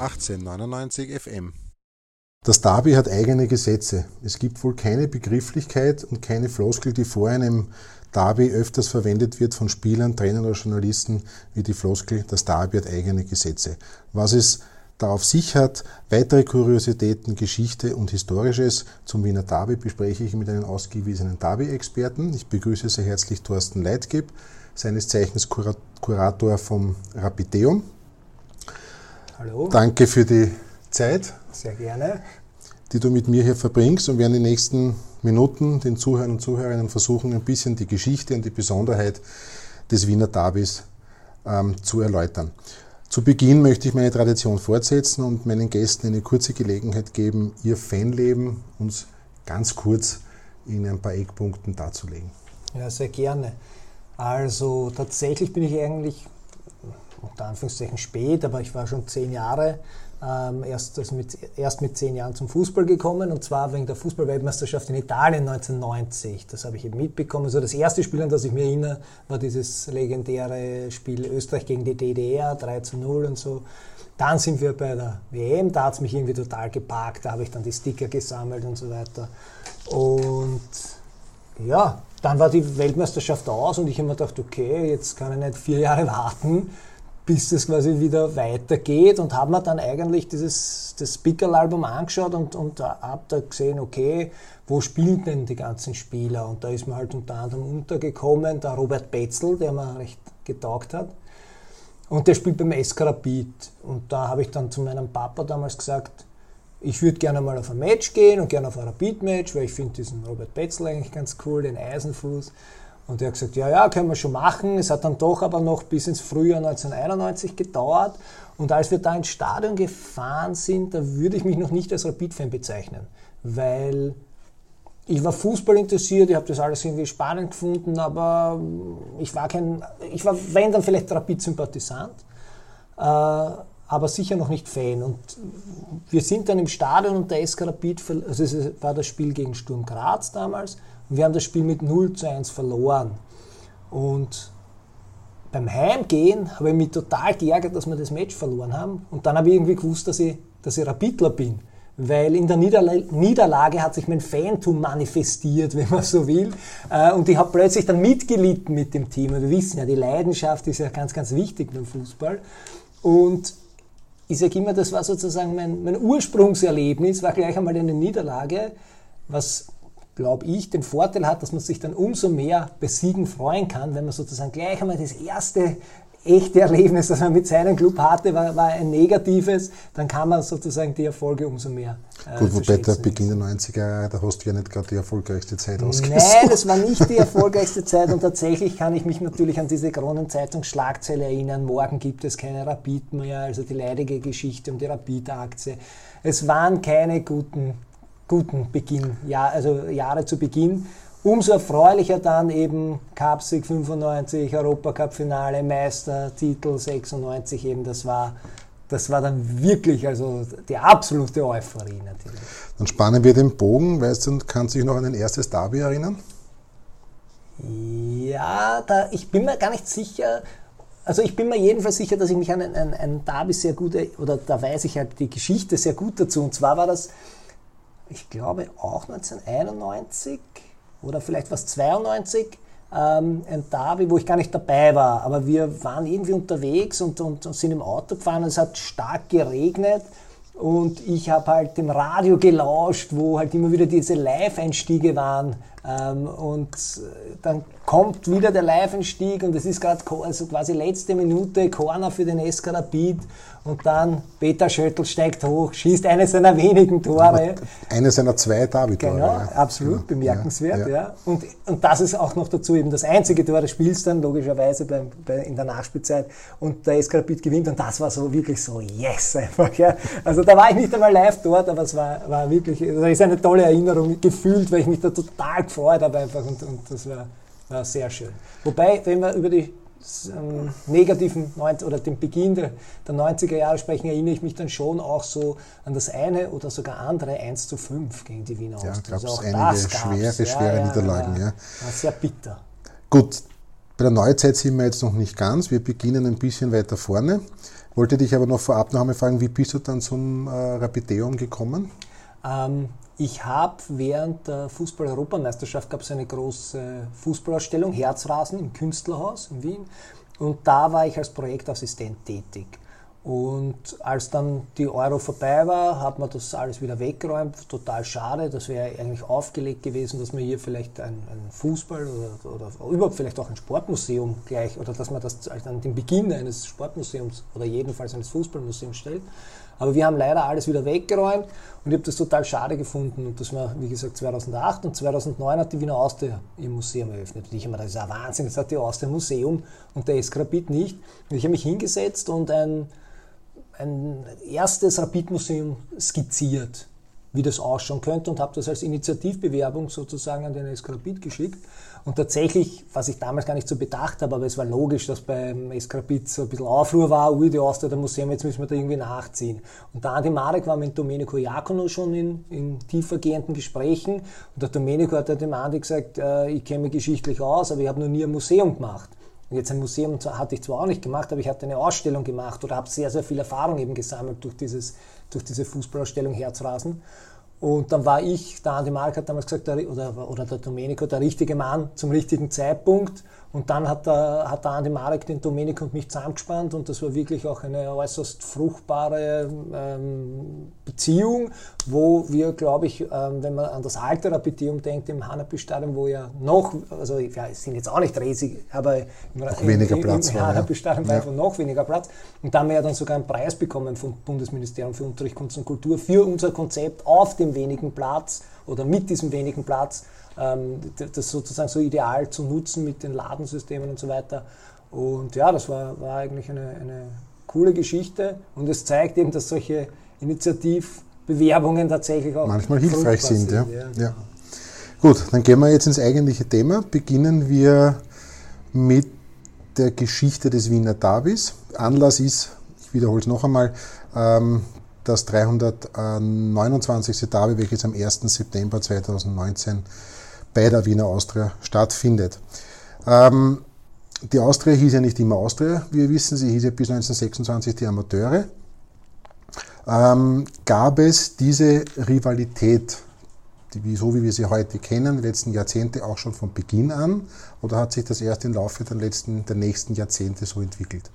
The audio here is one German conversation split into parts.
1899 FM. Das Derby hat eigene Gesetze. Es gibt wohl keine Begrifflichkeit und keine Floskel, die vor einem Derby öfters verwendet wird von Spielern, Trainern oder Journalisten, wie die Floskel, das Derby hat eigene Gesetze. Was es darauf sich hat, weitere Kuriositäten, Geschichte und Historisches zum Wiener Derby bespreche ich mit einem ausgewiesenen Derby-Experten. Ich begrüße sehr herzlich Thorsten Leitgeb, seines Zeichens Kurator vom Rapideum. Hallo. Danke für die Zeit. Sehr gerne. Die du mit mir hier verbringst und werden die nächsten Minuten den Zuhörern und Zuhörerinnen versuchen, ein bisschen die Geschichte und die Besonderheit des Wiener Derbys ähm, zu erläutern. Zu Beginn möchte ich meine Tradition fortsetzen und meinen Gästen eine kurze Gelegenheit geben, ihr Fanleben uns ganz kurz in ein paar Eckpunkten darzulegen. Ja, sehr gerne. Also tatsächlich bin ich eigentlich unter Anführungszeichen spät, aber ich war schon zehn Jahre ähm, erst, also mit, erst mit zehn Jahren zum Fußball gekommen und zwar wegen der Fußballweltmeisterschaft in Italien 1990. Das habe ich eben mitbekommen. Also das erste Spiel, an das ich mich erinnere, war dieses legendäre Spiel Österreich gegen die DDR, 3 zu 0 und so. Dann sind wir bei der WM, da hat es mich irgendwie total geparkt, da habe ich dann die Sticker gesammelt und so weiter. Und ja, dann war die Weltmeisterschaft aus und ich habe mir gedacht, okay, jetzt kann ich nicht vier Jahre warten, bis es quasi wieder weitergeht und habe mir dann eigentlich dieses das Pickerl-Album angeschaut und, und habe da gesehen, okay, wo spielen denn die ganzen Spieler? Und da ist mir halt unter anderem untergekommen der Robert Betzel, der mir recht getaugt hat. Und der spielt beim SK Rapid. Und da habe ich dann zu meinem Papa damals gesagt, ich würde gerne mal auf ein Match gehen und gerne auf ein Rapid-Match, weil ich finde diesen Robert Betzel eigentlich ganz cool, den Eisenfuß. Und er hat gesagt, ja, ja, können wir schon machen. Es hat dann doch aber noch bis ins Frühjahr 1991 gedauert. Und als wir da ins Stadion gefahren sind, da würde ich mich noch nicht als Rapid-Fan bezeichnen, weil ich war Fußball interessiert, ich habe das alles irgendwie spannend gefunden, aber ich war kein, ich war, wenn dann vielleicht Rapid-Sympathisant, äh, aber sicher noch nicht Fan. Und wir sind dann im Stadion und der SK Rapid, also es war das Spiel gegen Sturm Graz damals, und wir haben das Spiel mit 0 zu 1 verloren. Und beim Heimgehen habe ich mich total geärgert, dass wir das Match verloren haben. Und dann habe ich irgendwie gewusst, dass ich, dass ich Rapidler bin. Weil in der Niederlage hat sich mein Fantum manifestiert, wenn man so will. Äh, und ich habe plötzlich dann mitgelitten mit dem Team. Und wir wissen ja, die Leidenschaft ist ja ganz, ganz wichtig beim Fußball. Und ich sage immer, das war sozusagen mein, mein Ursprungserlebnis, war gleich einmal eine Niederlage, was glaube ich, den Vorteil hat, dass man sich dann umso mehr bei Siegen freuen kann, wenn man sozusagen gleich einmal das erste echte Erlebnis, das man mit seinem Club hatte, war, war ein negatives, dann kann man sozusagen die Erfolge umso mehr. Äh, Gut, wobei der Beginn der 90er Jahre, da hast du ja nicht gerade die erfolgreichste Zeit ausgesucht. Nein, das war nicht die erfolgreichste Zeit und tatsächlich kann ich mich natürlich an diese Kronenzeitungsschlagzeile erinnern, morgen gibt es keine Rapid mehr, also die leidige Geschichte um die Rapid-Aktie. Es waren keine guten guten Beginn, ja, also Jahre zu Beginn. Umso erfreulicher dann eben Cupsieg 95, Europacup-Finale, Meistertitel 96 eben, das war, das war dann wirklich also die absolute Euphorie natürlich. Dann spannen wir den Bogen, weißt du, kannst du dich noch an ein erstes Derby erinnern? Ja, da, ich bin mir gar nicht sicher, also ich bin mir jedenfalls sicher, dass ich mich an ein, ein, ein Derby sehr gut, oder da weiß ich halt die Geschichte sehr gut dazu. Und zwar war das ich glaube auch 1991 oder vielleicht was 92, ähm, ein Derby, wo ich gar nicht dabei war, aber wir waren irgendwie unterwegs und, und, und sind im Auto gefahren und es hat stark geregnet. Und ich habe halt dem Radio gelauscht, wo halt immer wieder diese Live-Einstiege waren. Ähm, und dann kommt wieder der Live-Einstieg und es ist gerade also quasi letzte Minute Corner für den SK Rapid und dann Peter Schöttl steigt hoch, schießt eines seiner wenigen Tore. Eines seiner zwei David-Tore. Genau, ja. absolut genau. bemerkenswert. Ja, ja. Und, und das ist auch noch dazu eben das einzige Tor des Spiels dann, logischerweise bei, bei, in der Nachspielzeit. Und der SK Rapid gewinnt und das war so wirklich so, yes einfach. Ja. Also da war ich nicht einmal live dort, aber es war, war wirklich, das ist eine tolle Erinnerung gefühlt, weil ich mich da total gefreut habe einfach und, und das war, war sehr schön. Wobei, wenn wir über die ähm, negativen 90, oder dem Beginn der, der 90er Jahre sprechen, erinnere ich mich dann schon auch so an das eine oder sogar andere 1 zu 5 gegen die Wiener Ja, es also einige schwere, schwere ja, Niederlagen. Ja, ja. Sehr bitter. Gut, Bei der Neuzeit sind wir jetzt noch nicht ganz. Wir beginnen ein bisschen weiter vorne. Wollte dich aber noch vorab noch einmal fragen, wie bist du dann zum äh, Rapideum gekommen? Ähm, ich habe während der Fußball-Europameisterschaft gab es eine große Fußballausstellung, Herzrasen im Künstlerhaus in Wien. Und da war ich als Projektassistent tätig. Und als dann die Euro vorbei war, hat man das alles wieder weggeräumt. Total schade. Das wäre eigentlich aufgelegt gewesen, dass man hier vielleicht ein, ein Fußball oder, oder, überhaupt vielleicht auch ein Sportmuseum gleich oder dass man das an den Beginn eines Sportmuseums oder jedenfalls eines Fußballmuseums stellt. Aber wir haben leider alles wieder weggeräumt und ich habe das total schade gefunden. Und das war, wie gesagt, 2008 und 2009 hat die Wiener Austria ihr Museum eröffnet. Und ich habe mir gedacht, das ist ein Wahnsinn, das hat die Austria Museum und der Eskrapit nicht. Und ich habe mich hingesetzt und ein ein erstes Rapid-Museum skizziert, wie das ausschauen könnte und habe das als Initiativbewerbung sozusagen an den SK Rapid geschickt. Und tatsächlich, was ich damals gar nicht so bedacht habe, aber es war logisch, dass beim SK Rapid so ein bisschen Aufruhr war, ui, die Austria, der Museum, jetzt müssen wir da irgendwie nachziehen. Und der Andi Marek war mit Domenico Iacono schon in, in tiefergehenden Gesprächen und der Domenico hat dem Andi gesagt, äh, ich kenne mich geschichtlich aus, aber ich habe noch nie ein Museum gemacht. Und jetzt ein Museum hatte ich zwar auch nicht gemacht, aber ich hatte eine Ausstellung gemacht oder habe sehr, sehr viel Erfahrung eben gesammelt durch, dieses, durch diese Fußballausstellung Herzrasen. Und dann war ich, der Andi Mark hat damals gesagt, der, oder, oder der Domenico, der richtige Mann zum richtigen Zeitpunkt. Und dann hat der, hat der Andi Marek den Domenico und mich zusammengespannt und das war wirklich auch eine äußerst fruchtbare ähm, Beziehung, wo wir, glaube ich, ähm, wenn man an das alte Rapidum denkt, im Hanapi-Stadion, wo ja noch, also ja, es sind jetzt auch nicht riesig, aber noch im, weniger im, Platz im, im Hanapi-Stadion war einfach noch weniger Platz. Und da haben wir ja dann sogar einen Preis bekommen vom Bundesministerium für Unterricht, Kunst und Kultur für unser Konzept auf dem wenigen Platz oder mit diesem wenigen Platz das sozusagen so ideal zu nutzen mit den Ladensystemen und so weiter. Und ja, das war, war eigentlich eine, eine coole Geschichte und es zeigt eben, dass solche Initiativbewerbungen tatsächlich auch manchmal hilfreich sind. sind ja. Ja. Gut, dann gehen wir jetzt ins eigentliche Thema. Beginnen wir mit der Geschichte des Wiener Davis. Anlass ist, ich wiederhole es noch einmal, ähm, das 329. Derby, welches am 1. September 2019 bei der Wiener Austria stattfindet. Ähm, die Austria hieß ja nicht immer Austria, wir wissen, sie hieß ja bis 1926 die Amateure. Ähm, gab es diese Rivalität, die, so wie wir sie heute kennen, die letzten Jahrzehnte auch schon von Beginn an, oder hat sich das erst im Laufe der, letzten, der nächsten Jahrzehnte so entwickelt?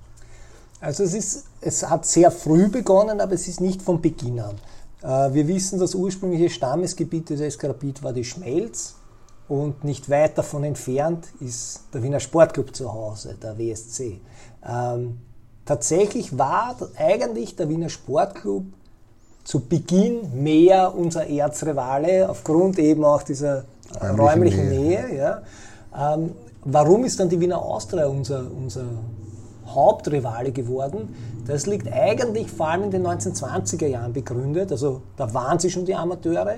Also es, ist, es hat sehr früh begonnen, aber es ist nicht von Beginn an. Äh, wir wissen, das ursprüngliche Stammesgebiet des Eskarabit war die Schmelz. Und nicht weit davon entfernt ist der Wiener Sportclub zu Hause, der WSC. Ähm, tatsächlich war eigentlich der Wiener Sportclub zu Beginn mehr unser Erzrivale, aufgrund eben auch dieser äh, räumlichen Nähe. Nähe ja. ähm, warum ist dann die Wiener Austria unser, unser Hauptrivale geworden? Das liegt eigentlich vor allem in den 1920er Jahren begründet. Also da waren sie schon die Amateure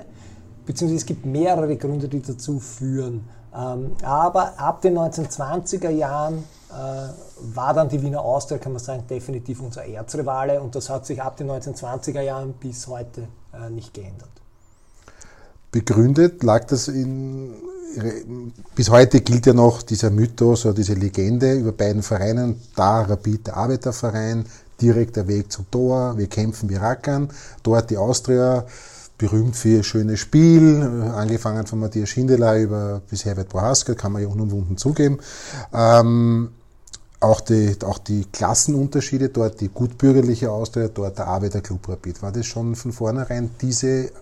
beziehungsweise es gibt mehrere Gründe, die dazu führen. Ähm, aber ab den 1920er Jahren äh, war dann die Wiener Austria, kann man sagen, definitiv unser Erzrivale und das hat sich ab den 1920er Jahren bis heute äh, nicht geändert. Begründet lag das in bis heute gilt ja noch dieser Mythos oder diese Legende über beiden Vereinen, da Rapid der Arbeiterverein, direkt der Weg zum Tor, wir kämpfen, wir rackern, dort die Austria, berühmt für ihr schönes Spiel, angefangen von Matthias Schindler über bis Herbert Bohaska, kann man ja unumwunden zugeben. Ähm, auch die, auch die Klassenunterschiede dort, die gutbürgerliche Austria, dort der Arbeiterclub Rapid. War das schon von vornherein diese,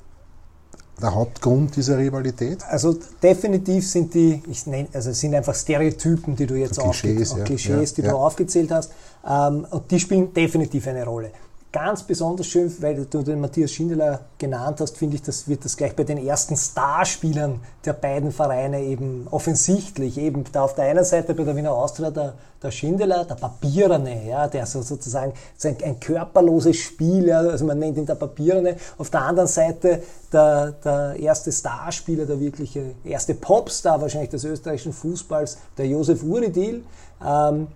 der Hauptgrund dieser Rivalität? Also definitiv sind die, ich nenne, also sind einfach Stereotypen, die du jetzt Klischees, auch, ja, Klischees, ja, die ja. du aufgezählt hast. Ähm, und die spielen definitiv eine Rolle ganz besonders schön, weil du den Matthias Schindler genannt hast, finde ich, das wird das gleich bei den ersten Starspielern der beiden Vereine eben offensichtlich. Eben da auf der einen Seite bei der Wiener Austria der, der Schindler, der Papierene, ja, der so sozusagen ein, ein körperloses Spiel, ja, also man nennt ihn der Papierene. Auf der anderen Seite der, der erste Starspieler, der wirkliche erste Popstar wahrscheinlich des österreichischen Fußballs, der Josef Uridil, ähm,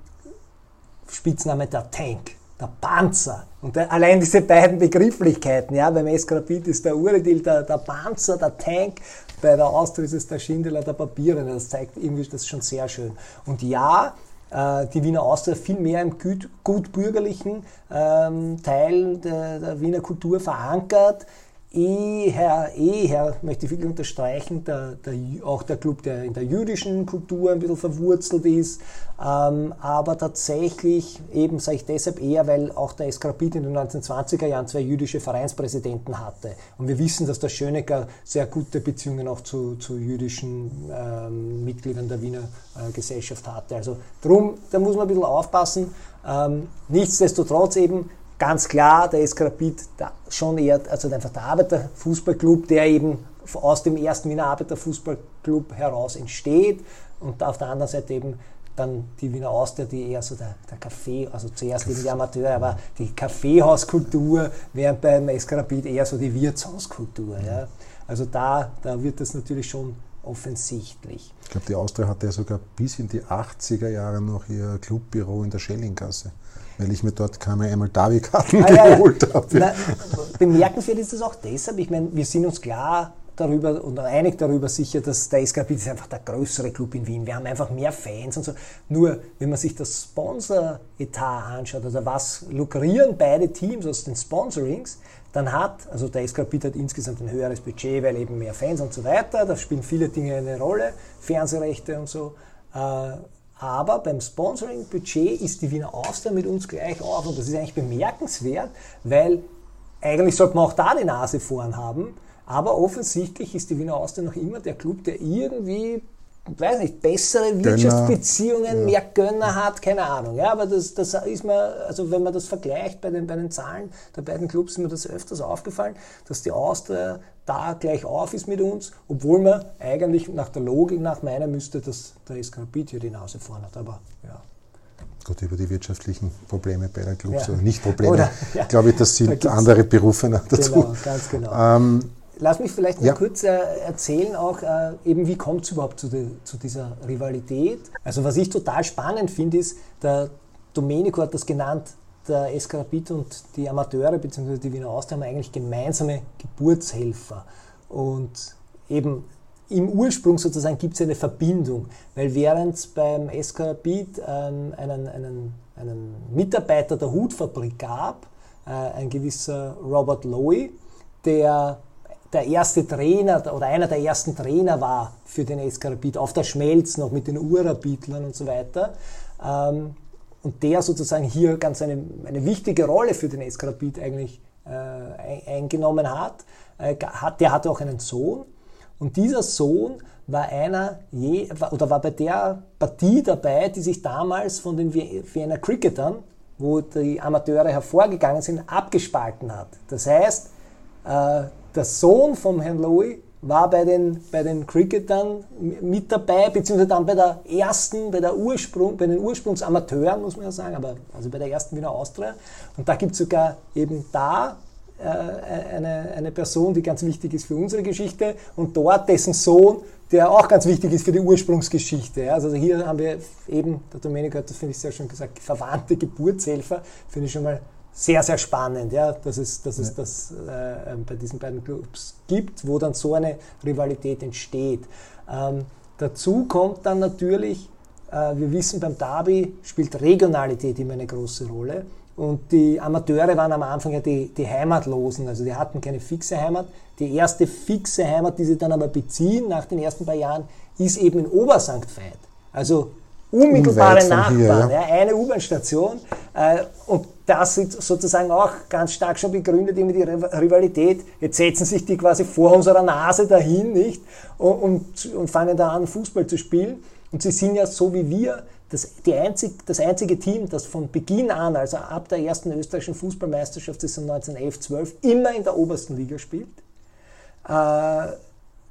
Spitzname der Tank der Panzer. Und der, allein diese beiden Begrifflichkeiten, ja, beim Eskrapid ist der Uredil der, der Panzer, der Tank, bei der Austria ist es der Schindeler, der Papiere. Das zeigt irgendwie das schon sehr schön. Und ja, äh, die Wiener Austria viel mehr im gut, gut bürgerlichen ähm, Teil der, der Wiener Kultur verankert eher, eher, möchte ich wirklich unterstreichen, der, der, auch der Club, der in der jüdischen Kultur ein bisschen verwurzelt ist, ähm, aber tatsächlich eben sage ich deshalb eher, weil auch der Eskrapid in den 1920er Jahren zwei jüdische Vereinspräsidenten hatte. Und wir wissen, dass der Schönecker sehr gute Beziehungen auch zu, zu jüdischen ähm, Mitgliedern der Wiener äh, Gesellschaft hatte. Also drum, da muss man ein bisschen aufpassen. Ähm, nichtsdestotrotz eben, ganz klar, der ist Rapid schon eher, also einfach der Arbeiterfußballclub, der eben aus dem ersten Wiener Arbeiterfußballclub heraus entsteht und auf der anderen Seite eben dann die Wiener Austria, die eher so der, der Kaffee, also zuerst eben die Amateur, aber die Kaffeehauskultur, während beim Eskarabit eher so die Wirtshauskultur. Ja. Also da, da wird das natürlich schon offensichtlich. Ich glaube, die Austria hatte ja sogar bis in die 80er Jahre noch ihr Clubbüro in der Schellinggasse weil ich mir dort keine einmal Davi-Karten ah, geholt ja. habe. Na, bemerkenswert ist das auch deshalb, ich meine, wir sind uns klar darüber und einig darüber sicher, dass der SKP ist einfach der größere Club in Wien. Wir haben einfach mehr Fans und so. Nur, wenn man sich das Sponsor-Etat anschaut, also was lukrieren beide Teams aus den Sponsorings, dann hat, also der SKP hat insgesamt ein höheres Budget, weil eben mehr Fans und so weiter, da spielen viele Dinge eine Rolle, Fernsehrechte und so. Äh, aber beim Sponsoring-Budget ist die Wiener Austria mit uns gleich auf. Und das ist eigentlich bemerkenswert, weil eigentlich sollte man auch da die Nase vorn haben. Aber offensichtlich ist die Wiener Austria noch immer der Club, der irgendwie weiß nicht, bessere Wirtschaftsbeziehungen, Gönner, mehr Gönner hat, keine Ahnung. Ja, aber das, das ist mir, also wenn man das vergleicht bei den, bei den Zahlen der beiden Clubs, ist mir das öfters aufgefallen, dass die Austria da gleich auf ist mit uns, obwohl man eigentlich nach der Logik nach meiner müsste, dass der SK hier die Nase vorne hat. Aber ja. Gut, über die wirtschaftlichen Probleme beider Clubs ja. oder nicht Probleme, oder, ja. glaube ich, das sind da andere Berufe dazu. Genau, ganz genau. Ähm, Lass mich vielleicht noch ja. kurz äh, erzählen, auch äh, eben, wie kommt es überhaupt zu, de, zu, dieser Rivalität? Also, was ich total spannend finde, ist, der Domenico hat das genannt, der SK Rapid und die Amateure bzw. die Wiener Austria haben eigentlich gemeinsame Geburtshelfer. Und eben im Ursprung sozusagen gibt es eine Verbindung, weil während es beim SK Rapid ähm, einen, einen, einen Mitarbeiter der Hutfabrik gab, äh, ein gewisser Robert Lowy, der der erste Trainer oder einer der ersten Trainer war für den SK Rapid, auf der Schmelz noch mit den Urrabitlern und so weiter. Ähm, und der sozusagen hier ganz eine, eine wichtige Rolle für den SK Rapid eigentlich äh, eingenommen hat. Äh, hat. Der hatte auch einen Sohn und dieser Sohn war einer je, oder war bei der Partie dabei, die sich damals von den Vienna Cricketern, wo die Amateure hervorgegangen sind, abgespalten hat. Das heißt, äh, der Sohn vom Herrn Louis war bei den, bei den Cricketern mit dabei, beziehungsweise dann bei der ersten, bei der Ursprung, bei den Ursprungsamateuren, muss man ja sagen, aber also bei der ersten Wiener Austria. Und da gibt es sogar eben da äh, eine, eine Person, die ganz wichtig ist für unsere Geschichte und dort dessen Sohn, der auch ganz wichtig ist für die Ursprungsgeschichte. Also hier haben wir eben, der Domenico hat das, finde ich sehr schön gesagt, verwandte Geburtshelfer, finde ich schon mal sehr, sehr spannend, ja, dass es, dass es das äh, bei diesen beiden Clubs gibt, wo dann so eine Rivalität entsteht. Ähm, dazu kommt dann natürlich, äh, wir wissen, beim Derby spielt Regionalität immer eine große Rolle. Und die Amateure waren am Anfang ja die, die Heimatlosen, also die hatten keine fixe Heimat. Die erste fixe Heimat, die sie dann aber beziehen nach den ersten paar Jahren, ist eben in Obersankt Veit. Also unmittelbare Nachbarn, hier, ja. Ja, eine U-Bahn-Station. Äh, und das ist sozusagen auch ganz stark schon begründet, immer die Rivalität. Jetzt setzen sich die quasi vor unserer Nase dahin, nicht? Und, und, fangen da an, Fußball zu spielen. Und sie sind ja so wie wir das, die einzig, das einzige Team, das von Beginn an, also ab der ersten österreichischen Fußballmeisterschaft, das ist 1911, 12, immer in der obersten Liga spielt. Äh,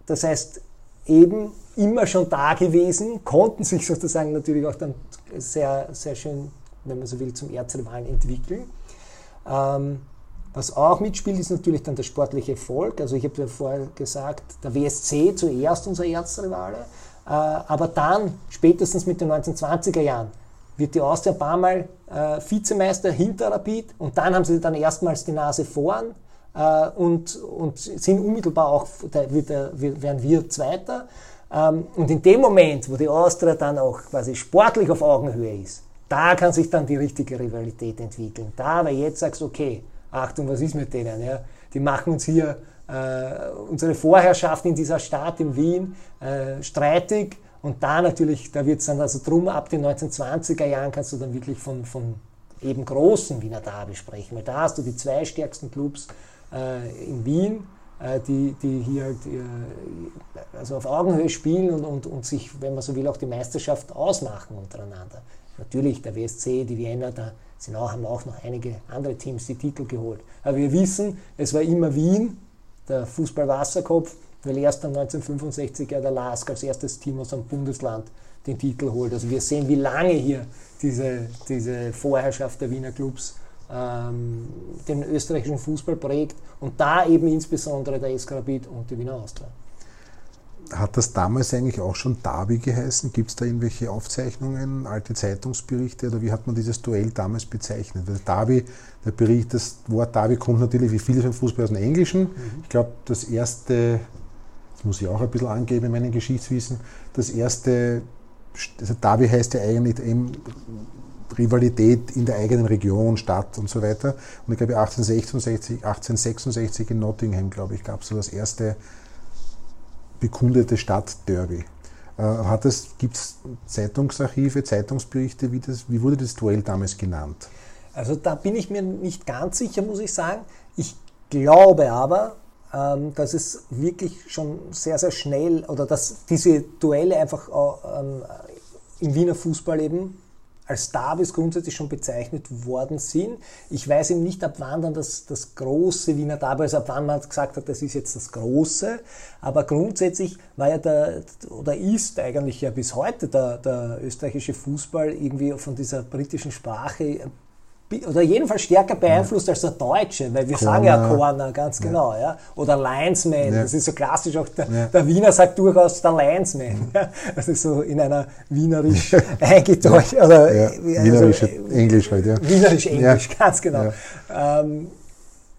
das heißt, eben immer schon da gewesen, konnten sich sozusagen natürlich auch dann sehr, sehr schön, wenn man so will, zum Erzrivalen entwickeln. Ähm, was auch mitspielt, ist natürlich dann der sportliche Erfolg. Also ich habe ja vorher gesagt, der WSC zuerst unser Erzrivale, äh, aber dann, spätestens mit den 1920er Jahren, wird die Austria ein paar Mal äh, Vizemeister hinter Rapid und dann haben sie dann erstmals die Nase vorn äh, und, und sind unmittelbar auch, da wird, werden wir Zweiter. Ähm, und in dem Moment, wo die Austria dann auch quasi sportlich auf Augenhöhe ist, da kann sich dann die richtige Rivalität entwickeln. Da, weil jetzt sagst du, okay, Achtung, was ist mit denen? Ja? Die machen uns hier äh, unsere Vorherrschaft in dieser Stadt in Wien äh, streitig. Und da natürlich, da wird es dann also drum, ab den 1920er Jahren kannst du dann wirklich von, von eben großen Wiener Derby sprechen, weil da hast du die zwei stärksten Clubs äh, in Wien, äh, die, die hier halt, äh, also auf Augenhöhe spielen und, und, und sich, wenn man so will, auch die Meisterschaft ausmachen untereinander. Natürlich der WSC, die Vienna, da sind auch, haben auch noch einige andere Teams die Titel geholt. Aber wir wissen, es war immer Wien, der Fußball-Wasserkopf, weil erst dann 1965 ja der LASK als erstes Team aus einem Bundesland den Titel holt. Also wir sehen, wie lange hier diese, diese Vorherrschaft der Wiener Clubs ähm, den österreichischen Fußball prägt und da eben insbesondere der SK Rapid und die Wiener Austria. Hat das damals eigentlich auch schon Derby geheißen? Gibt es da irgendwelche Aufzeichnungen, alte Zeitungsberichte oder wie hat man dieses Duell damals bezeichnet? Weil Derby, der Bericht, das Wort Derby kommt natürlich wie vieles im Fußball aus dem Englischen. Mhm. Ich glaube, das erste, das muss ich auch ein bisschen angeben in meinem Geschichtswissen, das erste, also Derby heißt ja eigentlich eben Rivalität in der eigenen Region, Stadt und so weiter. Und ich glaube 1866, 1866 in Nottingham, glaube ich, gab es so das erste bekundete Stadtderby. Äh, Gibt es Zeitungsarchive, Zeitungsberichte, wie, das, wie wurde das Duell damals genannt? Also da bin ich mir nicht ganz sicher, muss ich sagen. Ich glaube aber, ähm, dass es wirklich schon sehr, sehr schnell oder dass diese Duelle einfach ähm, im Wiener Fußball eben als Derbys grundsätzlich schon bezeichnet worden sind. Ich weiß eben nicht, ab wann dann das, das große Wiener Derby, also ab wann man gesagt hat, das ist jetzt das große, aber grundsätzlich war ja der, oder ist eigentlich ja bis heute der, der österreichische Fußball irgendwie von dieser britischen Sprache oder jedenfalls stärker beeinflusst ja. als der Deutsche, weil wir Corner. sagen ja Corner, ganz genau, ja. Oder Linesman, ja. das ist so klassisch, auch der, ja. der, Wiener sagt durchaus der Linesman. Ja. Das ist so in einer wienerisch eingedeutscht, oder ja. Also, wienerisch Englisch halt, ja. Wienerisch Englisch, ganz genau. Ähm,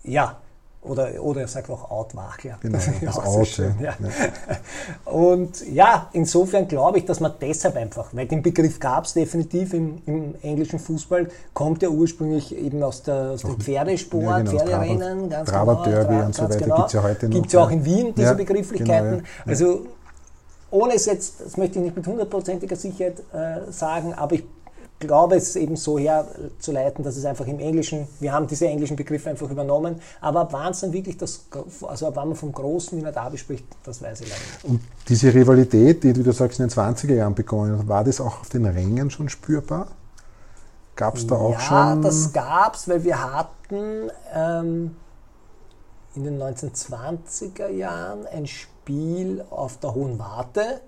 ja, oder, oder er sagt auch Outwachler. Genau, das, das Out, schön, ja. ja. Und ja, insofern glaube ich, dass man deshalb einfach, weil den Begriff gab es definitiv im, im, englischen Fußball, kommt ja ursprünglich eben aus, der, aus dem Pferdesport, ja, genau, Pferderennen, ganz Traber genau. Derby und so weiter genau. gibt es ja heute noch. Gibt es ja auch in Wien, diese Begrifflichkeiten. Genau, also ohne es jetzt, das möchte ich nicht mit hundertprozentiger Sicherheit äh, sagen, aber ich glaube, es eben so herzuleiten, dass es einfach im Englischen, wir haben diese englischen Begriffe einfach übernommen, aber ab wann es dann wirklich das, also ab wann man vom großen Wiener Derby spricht, das weiß ich leider nicht. Und diese Rivalität, die, wie du sagst, in den 20er Jahren begonnen hat, war das auch auf den Rängen schon spürbar? Gab es da auch ja, schon? Ja, das gab es, weil wir hatten ähm, in den 1920er Jahren ein Spiel auf der Hohen Warte,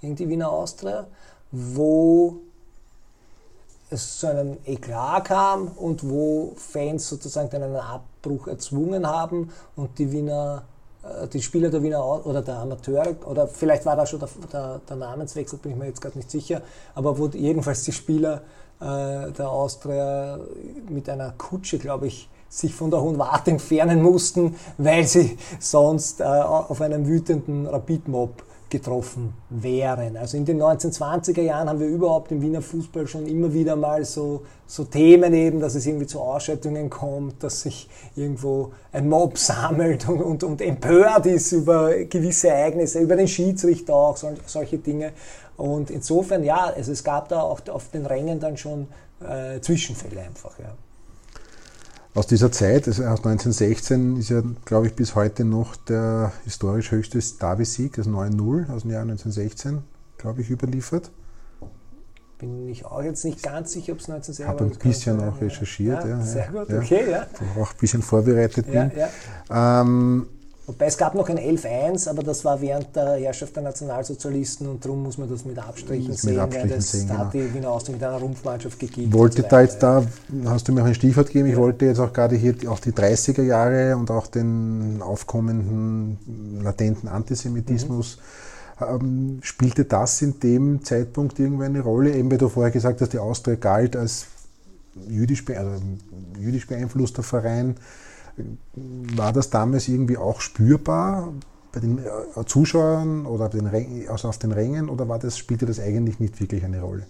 gegen die Wiener Austria, wo es zu einem Eklat kam und wo Fans sozusagen dann einen Abbruch erzwungen haben und die Wiener äh, die Spieler der Wiener oder der Amateure, oder vielleicht war da schon der, der, der Namenswechsel, bin ich mir jetzt gerade nicht sicher, aber wo jedenfalls die Spieler äh, der Austria mit einer Kutsche, glaube ich, sich von der Hohen Warte entfernen mussten, weil sie sonst äh, auf einem wütenden Rapid-Mob getroffen wären. Also in den 1920er Jahren haben wir überhaupt im Wiener Fußball schon immer wieder mal so, so Themen eben, dass es irgendwie zu Ausschreitungen kommt, dass sich irgendwo ein Mob sammelt und, und, und empört ist über gewisse Ereignisse, über den Schiedsrichter auch, sol, solche Dinge. Und insofern, ja, also es gab da auch auf den Rängen dann schon äh, Zwischenfälle einfach. Ja aus dieser Zeit, also aus 1916, ist ja, glaube ich, bis heute noch der historisch höchste Derby-Sieg, das 9-0 aus dem Jahr 1916, glaube ich, überliefert. Bin ich auch jetzt nicht ganz sicher, ob es 1916 war. Ich habe ein bisschen auch recherchiert. Ja, ja, sehr gut, okay, ja. Auch ein bisschen vorbereitet bin. Ähm, Wobei es gab noch ein 11-1, aber das war während der Herrschaft der Nationalsozialisten und darum muss man das mit Abstrichen mit sehen, Abstrichen weil das sehen, hat genau. die Wiener Austria mit einer Rumpfmannschaft gegeben. Wollte da jetzt da, hast du mir auch ein Stichwort gegeben, ich ja. wollte jetzt auch gerade hier auch die 30er Jahre und auch den aufkommenden latenten Antisemitismus Ähm, spielte das in dem Zeitpunkt irgendwie eine Rolle? Eben weil du vorher gesagt hast, die Austria galt als jüdisch, also jüdisch beeinflusster Verein. War das damals irgendwie auch spürbar bei den äh, Zuschauern oder den, also auf den Rängen oder war das, spielte das eigentlich nicht wirklich eine Rolle?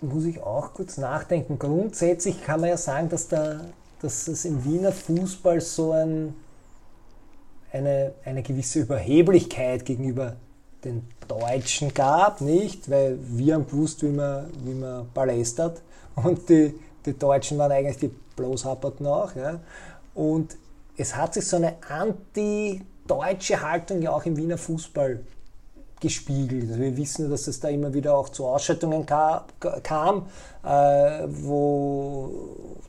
Muss ich auch kurz nachdenken. Grundsätzlich kann man ja sagen, dass, da, dass es im Wiener Fußball so ein, eine, eine gewisse Überheblichkeit gegenüber den Deutschen gab, nicht? Weil wir haben gewusst, wie man, wie man palästert und die, die Deutschen waren eigentlich die Bloßhapperten auch. Ja? Und es hat sich so eine anti-deutsche Haltung ja auch im Wiener Fußball gespiegelt. Also wir wissen, dass es da immer wieder auch zu Ausschreitungen kam, äh, wo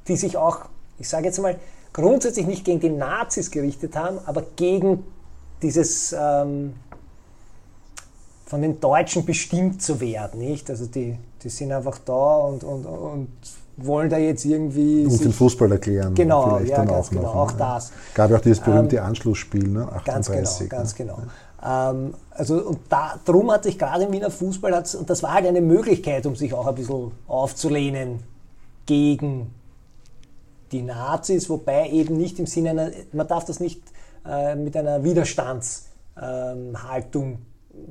die sich auch, ich sage jetzt mal, grundsätzlich nicht gegen die Nazis gerichtet haben, aber gegen dieses ähm, von den Deutschen bestimmt zu werden. Nicht? Also die, die sind einfach da und, und, und wollen da jetzt irgendwie. Und den Fußball erklären. Genau, vielleicht ja, dann ganz auch genau, noch, auch ja. das. Gab ja auch dieses berühmte ähm, Anschlussspiel, ne? 38. Ganz genau, ganz ne? genau. Ähm, also und da, darum hat sich gerade im Wiener Fußball, und das war halt eine Möglichkeit, um sich auch ein bisschen aufzulehnen gegen die Nazis, wobei eben nicht im Sinne einer, man darf das nicht äh, mit einer Widerstandshaltung ähm,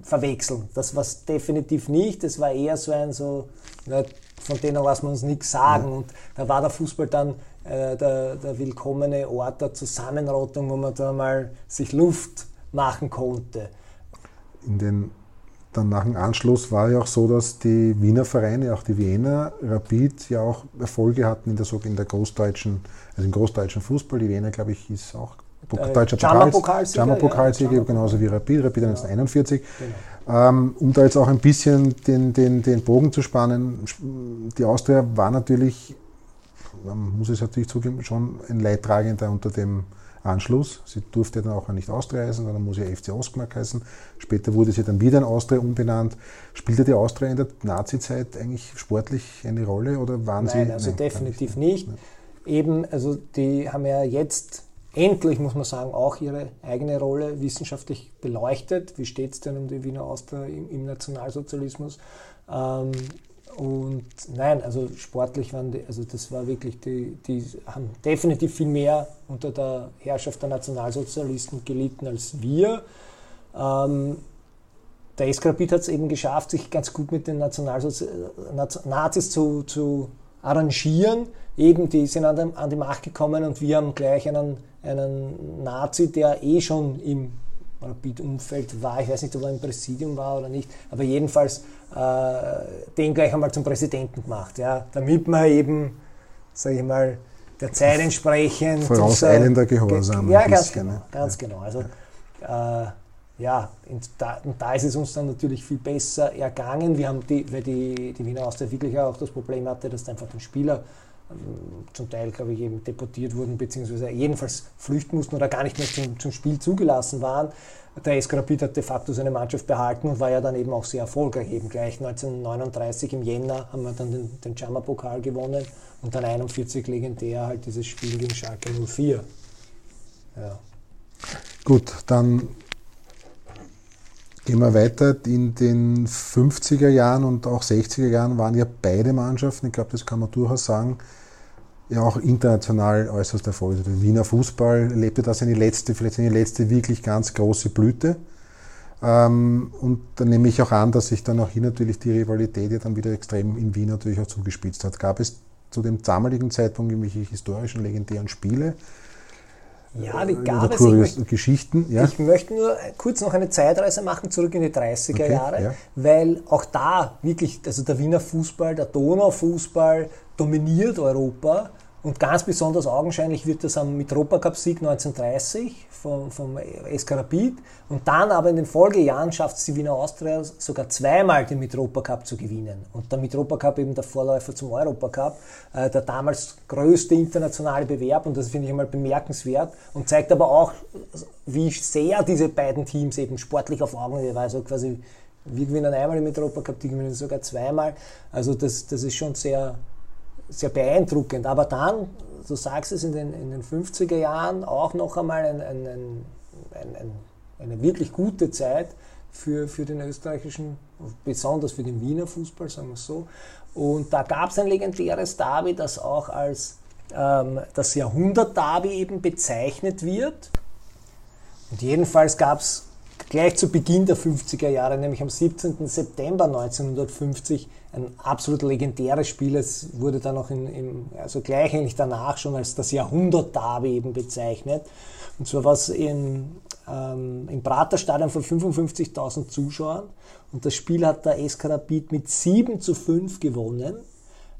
verwechseln. Das war es definitiv nicht. Es war eher so ein so, ja, von denen lassen wir uns nichts sagen. Und da war der Fußball dann äh, der, der, willkommene Ort der Zusammenrottung, wo man da mal sich Luft machen konnte. In den, dann nach dem Anschluss war ja auch so, dass die Wiener Vereine, auch die Wiener Rapid, ja auch Erfolge hatten in der, in der großdeutschen, also im großdeutschen Fußball. Die Wiener, glaube ich, ist auch äh, deutscher Pokalsieger, Pokalsieger ja, genauso wie Rapid, Rapid 1941. Genau. Ähm, um da jetzt auch ein bisschen den, den, den Bogen zu spannen, die Austria war natürlich, man muss es natürlich zugeben, schon ein Leidtragender unter dem Anschluss. Sie durfte dann auch nicht Austria heißen, sondern muss ja FC Osmark heißen. Später wurde sie dann wieder in Austria umbenannt. Spielte die Austria in der Nazi-Zeit eigentlich sportlich eine Rolle oder waren nein, sie? Also nein, definitiv nicht. nicht. Eben, also die haben ja jetzt endlich, muss man sagen, auch ihre eigene Rolle wissenschaftlich beleuchtet. Wie steht es denn um die Wiener Austria im, im Nationalsozialismus? Ähm, und nein, also sportlich waren die, also das war wirklich, die, die haben definitiv viel mehr unter der Herrschaft der Nationalsozialisten gelitten als wir. Ähm, der Eskrapit hat es eben geschafft, sich ganz gut mit den Nationalsozi Nazis zu, zu arrangieren. Eben, die sind an, dem, an die Macht gekommen und wir haben gleich einen einen Nazi, der eh schon im Rapid-Umfeld war. Ich weiß nicht, ob er im Präsidium war oder nicht, aber jedenfalls äh, den gleich einmal zum Präsidenten gemacht, ja, damit man eben, sage ich mal, der Zeit entsprechend. Vorauseilender Gehorsam. Ja, ganz bisschen, genau. Ganz ja. genau. Also, äh, ja, da, und da, ist es uns dann natürlich viel besser ergangen. Wir haben die, weil die, die Wiener Austria wirklich auch das Problem hatte, dass einfach den Spieler ähm, zum Teil, glaube ich, eben deportiert wurden, beziehungsweise jedenfalls flüchten mussten oder gar nicht mehr zum, zum Spiel zugelassen waren. Der SK hat de facto seine Mannschaft behalten und war ja dann eben auch sehr erfolgreich. Eben gleich 1939 im Jänner haben wir dann den, den Jammer-Pokal gewonnen und dann 41 legendär halt dieses Spiel gegen Schalke 04. Ja. Gut, dann Gehen wir weiter. In den 50er Jahren und auch 60er Jahren waren ja beide Mannschaften, ich glaube, das kann man durchaus sagen, ja auch international äußerst erfolgreich. Der Wiener Fußball lebte da seine letzte, vielleicht seine letzte wirklich ganz große Blüte. Ähm, und dann nehme ich auch an, dass sich dann auch hier natürlich die Rivalität ja dann wieder extrem in Wien natürlich auch zugespitzt hat. Gab es zu dem damaligen Zeitpunkt irgendwelche historischen, legendären Spiele? Ja, die gab es. Ich möchte, Geschichten, ja. Ich möchte nur kurz noch eine Zeitreise machen, zurück in die 30er okay, Jahre, ja. weil auch da wirklich, also der Wiener Fußball, der Donaufußball dominiert Europa und ganz besonders augenscheinlich wird das am Mitropa-Cup-Sieg 1930 vom, vom SK Rapid und dann aber in den Folgejahren schafft es die Wiener Austria sogar zweimal den Mitropa-Cup zu gewinnen. Und der Mitropa-Cup eben der Vorläufer zum Europacup, äh, der damals größte internationale Bewerb und das finde ich einmal bemerkenswert und zeigt aber auch, wie sehr diese beiden Teams eben sportlich auf Augenhöhe waren. Also quasi, wir gewinnen einmal den Mitropa-Cup, die gewinnen sogar zweimal. Also das, das ist schon sehr sehr beeindruckend. Aber dann, du sagst es, in den, in den 50er Jahren auch noch einmal ein, ein, ein, ein eine wirklich gute Zeit für, für den österreichischen, besonders für den Wiener Fußball, sagen wir es so. Und da gab es ein legendäres Derby, das auch als ähm, das Jahrhundert-Derby eben bezeichnet wird. Und jedenfalls gab es gleich zu Beginn der 50er Jahre, nämlich am 17. September 1950, ein absolut legendäres Spiel. Es wurde dann auch in, in, also gleich eigentlich danach schon als das Jahrhundert-Derby eben bezeichnet. Und zwar war es in, ähm, im Praterstadion von 55.000 Zuschauern. Und das Spiel hat der SK Rapid mit 7 zu 5 gewonnen.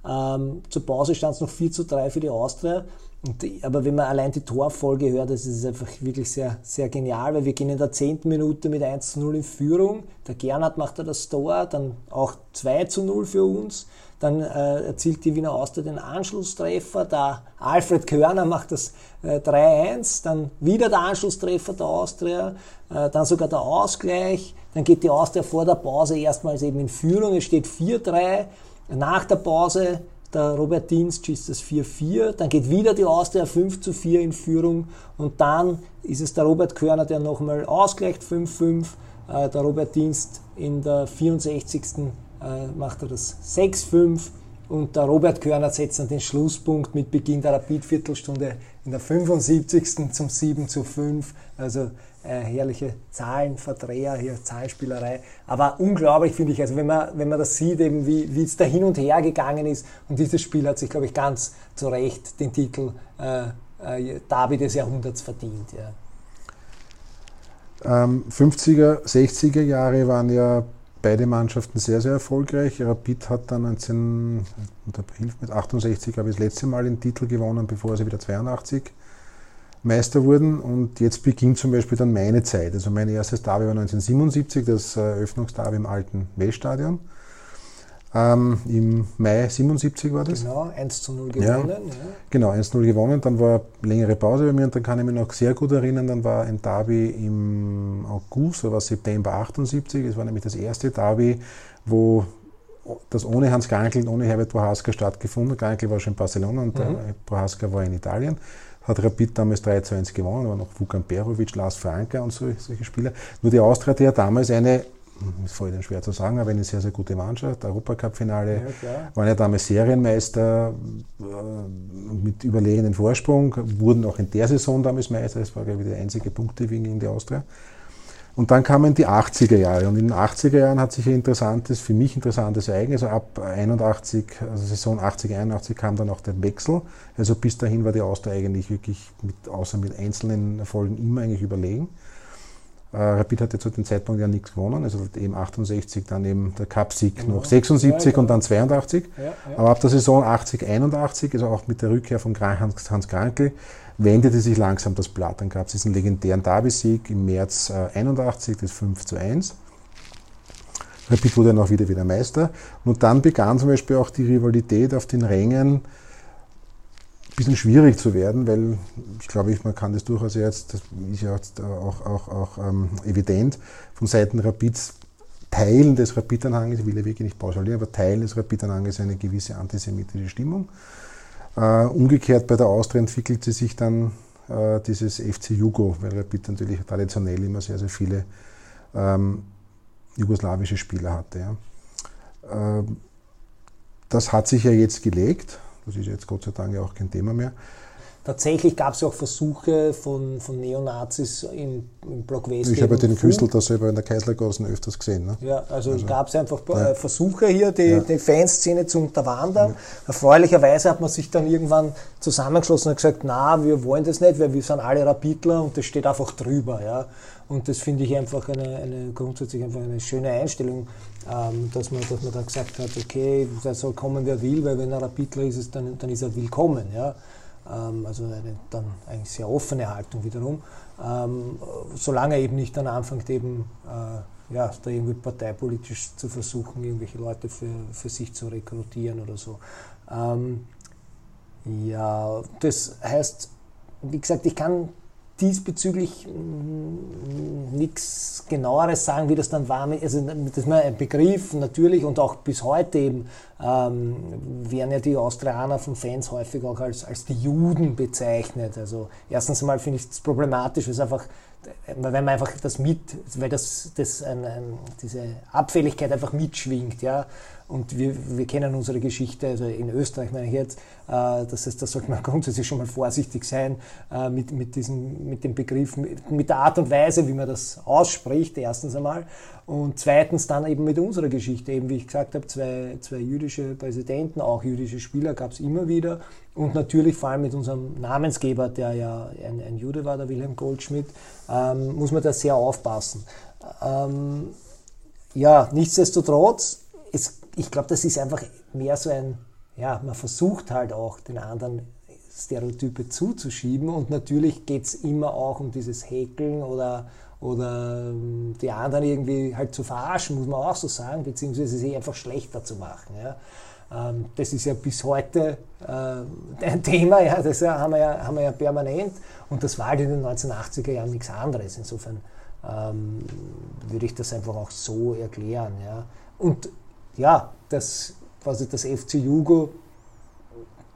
Ähm, zur Pause stand es noch 4 zu 3 für die Austria. Und, aber wenn man allein die Torfolge hört, das ist einfach wirklich sehr, sehr genial, weil wir gehen in der 10. Minute mit 1 zu 0 in Führung. Der Gernhardt macht da das Tor, dann auch 2 zu 0 für uns. Dann äh, erzielt die Wiener Austria den Anschlusstreffer. Der Alfred Körner macht das äh, 3-1. Dann wieder der Anschlusstreffer der Austria. Äh, dann sogar der Ausgleich. Dann geht die Austria vor der Pause erstmals eben in Führung. Es steht 4-3. Nach der Pause der Robert Dienst schießt das 4-4, dann geht wieder die Austria 5 4 in Führung und dann ist es der Robert Körner, der nochmal ausgleicht 5-5. Äh, der Robert Dienst in der 64. Äh, macht er das 6-5 und der Robert Körner setzt dann den Schlusspunkt mit Beginn der Rapid-Viertelstunde in der 75. zum 7 zu 5. Also äh, herrliche Zahlenverdreher, hier Zahlenspielerei. Aber unglaublich finde ich, also wenn man, wenn man das sieht, eben wie, es da hin und her gegangen ist. Und dieses Spiel hat sich, glaube ich, ganz zu Recht den Titel äh, äh, Derby des Jahrhunderts verdient. Ja. Ähm, 50er, 60er Jahre waren ja beide Mannschaften sehr, sehr erfolgreich. Rapid hat dann 19, mit 68 habe ich das letzte Mal den Titel gewonnen, bevor sie wieder 82 Meister wurden. Und jetzt beginnt zum Beispiel dann meine Zeit. Also mein erstes Derby war 1977, das Eröffnungsderby im alten Weststadion. Ähm, Im Mai 77 war das. Genau, 1 zu 0 gewonnen. Ja. Ja. Genau, 1 zu 0 gewonnen. Dann war eine längere Pause bei mir und dann kann ich mich noch sehr gut erinnern, dann war ein Derby im August, oder September 78. Es war nämlich das erste Derby, wo das ohne Hans Krankel und ohne Herbert Prohaska stattgefunden hat. Krankel war schon in Barcelona und mhm. Prohaska war in Italien hat Rapid damals 3 zu 1 gewonnen, war noch Vukan Perovic, Lars Franka und so, solche Spieler. Nur die Austria hat ja damals eine ist voll schwer zu sagen, aber eine sehr, sehr gute Mannschaft. Europacup-Finale, ja, waren ja damals Serienmeister äh, mit überlegenen Vorsprung, wurden auch in der Saison damals Meister, das war, glaube ich, der einzige Punkte gegen die Austria. Und dann kamen die 80er Jahre. Und in den 80er Jahren hat sich ein interessantes, für mich interessantes Ereignis, also ab 81, also Saison 80, 81 kam dann auch der Wechsel. Also bis dahin war die Austria eigentlich wirklich, mit, außer mit einzelnen Erfolgen, immer eigentlich überlegen. Äh, Rapid hatte zu dem Zeitpunkt ja nichts gewonnen, also eben 68, dann eben der Cup-Sieg genau. noch 76 ja, und dann 82. Ja, ja. Aber ab der Saison 80, 81, also auch mit der Rückkehr von Hans, Hans Krankel, wendete sich langsam das Blatt. Dann gab es diesen legendären Derby-Sieg im März äh, 81, das 5 zu 1. Rapid wurde dann auch wieder wieder Meister. Und dann begann zum Beispiel auch die Rivalität auf den Rängen bisschen schwierig zu werden, weil ich glaube, man kann das durchaus jetzt, das ist ja auch, auch, auch ähm, evident, von Seiten Rapids Teilen des Rapid-Anhanges, ich will ja wirklich nicht pauschalieren, aber Teilen des Rapid-Anhanges eine gewisse antisemitische Stimmung. Äh, umgekehrt bei der Austria entwickelte sich dann äh, dieses FC Jugo, weil Rapid natürlich traditionell immer sehr, sehr viele ähm, jugoslawische Spieler hatte. Ja. Äh, das hat sich ja jetzt gelegt. Das ist jetzt Gott sei Dank ja auch kein Thema mehr. Tatsächlich gab es ja auch Versuche von, von Neonazis im, im Block West. Ich habe den Küstel da selber in der Kaisergassen öfters gesehen. Ne? Ja, also, also gab es einfach ja. Versuche hier, die, ja. die Fanszene zu unterwandern. Ja. Erfreulicherweise hat man sich dann irgendwann zusammengeschlossen und gesagt, na, wir wollen das nicht, weil wir sind alle Rapidler und das steht einfach drüber. Ja? Und das finde ich einfach eine, eine, grundsätzlich einfach eine schöne Einstellung, ähm, dass, man, dass man da gesagt hat, okay, da soll kommen, wer will, weil wenn er Rapidler ist, dann, dann ist er willkommen. Ja? Ähm, also eine dann eigentlich sehr offene Haltung wiederum. Ähm, solange er eben nicht dann anfängt, eben äh, ja, da irgendwie parteipolitisch zu versuchen, irgendwelche Leute für, für sich zu rekrutieren oder so. Ähm, ja, das heißt, wie gesagt, ich kann diesbezüglich mm, nichts genaueres sagen, wie das dann war. Also das ist ein Begriff natürlich und auch bis heute eben ähm, werden ja die Austrianer von Fans häufig auch als, als die Juden bezeichnet. Also erstens mal finde ich es problematisch, weil es einfach weil man einfach das mit, weil das, das ein, ein, diese Abfälligkeit einfach mitschwingt, ja. Und wir, wir kennen unsere Geschichte, also in Österreich meine ich jetzt, äh, das heißt, da sollte man grundsätzlich schon mal vorsichtig sein äh, mit, mit, diesem, mit dem Begriff, mit, mit der Art und Weise, wie man das ausspricht, erstens einmal. Und zweitens dann eben mit unserer Geschichte, eben wie ich gesagt habe, zwei, zwei jüdische Präsidenten, auch jüdische Spieler gab es immer wieder. Und natürlich vor allem mit unserem Namensgeber, der ja ein, ein Jude war, der Wilhelm Goldschmidt, ähm, muss man da sehr aufpassen. Ähm, ja, nichtsdestotrotz, es ich glaube, das ist einfach mehr so ein, ja, man versucht halt auch den anderen Stereotype zuzuschieben und natürlich geht es immer auch um dieses Häkeln oder, oder ähm, die anderen irgendwie halt zu verarschen, muss man auch so sagen, beziehungsweise sie einfach schlechter zu machen. Ja. Ähm, das ist ja bis heute äh, ein Thema, ja, das haben wir ja, haben wir ja permanent und das war halt in den 1980er Jahren nichts anderes. Insofern ähm, würde ich das einfach auch so erklären. Ja. Und ja, das, quasi das FC Jugo,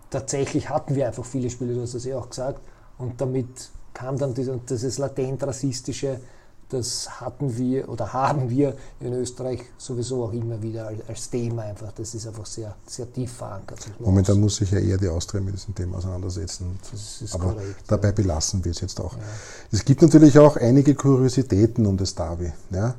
tatsächlich hatten wir einfach viele Spiele, du hast das ja auch gesagt, und damit kam dann dieses, dieses latent rassistische, das hatten wir oder haben wir in Österreich sowieso auch immer wieder als, als Thema einfach. Das ist einfach sehr, sehr tief verankert. Momentan muss sich ja eher die Austria mit diesem Thema auseinandersetzen. Aber korrekt, dabei ja. belassen wir es jetzt auch. Ja. Es gibt natürlich auch einige Kuriositäten um das Derby. Ja?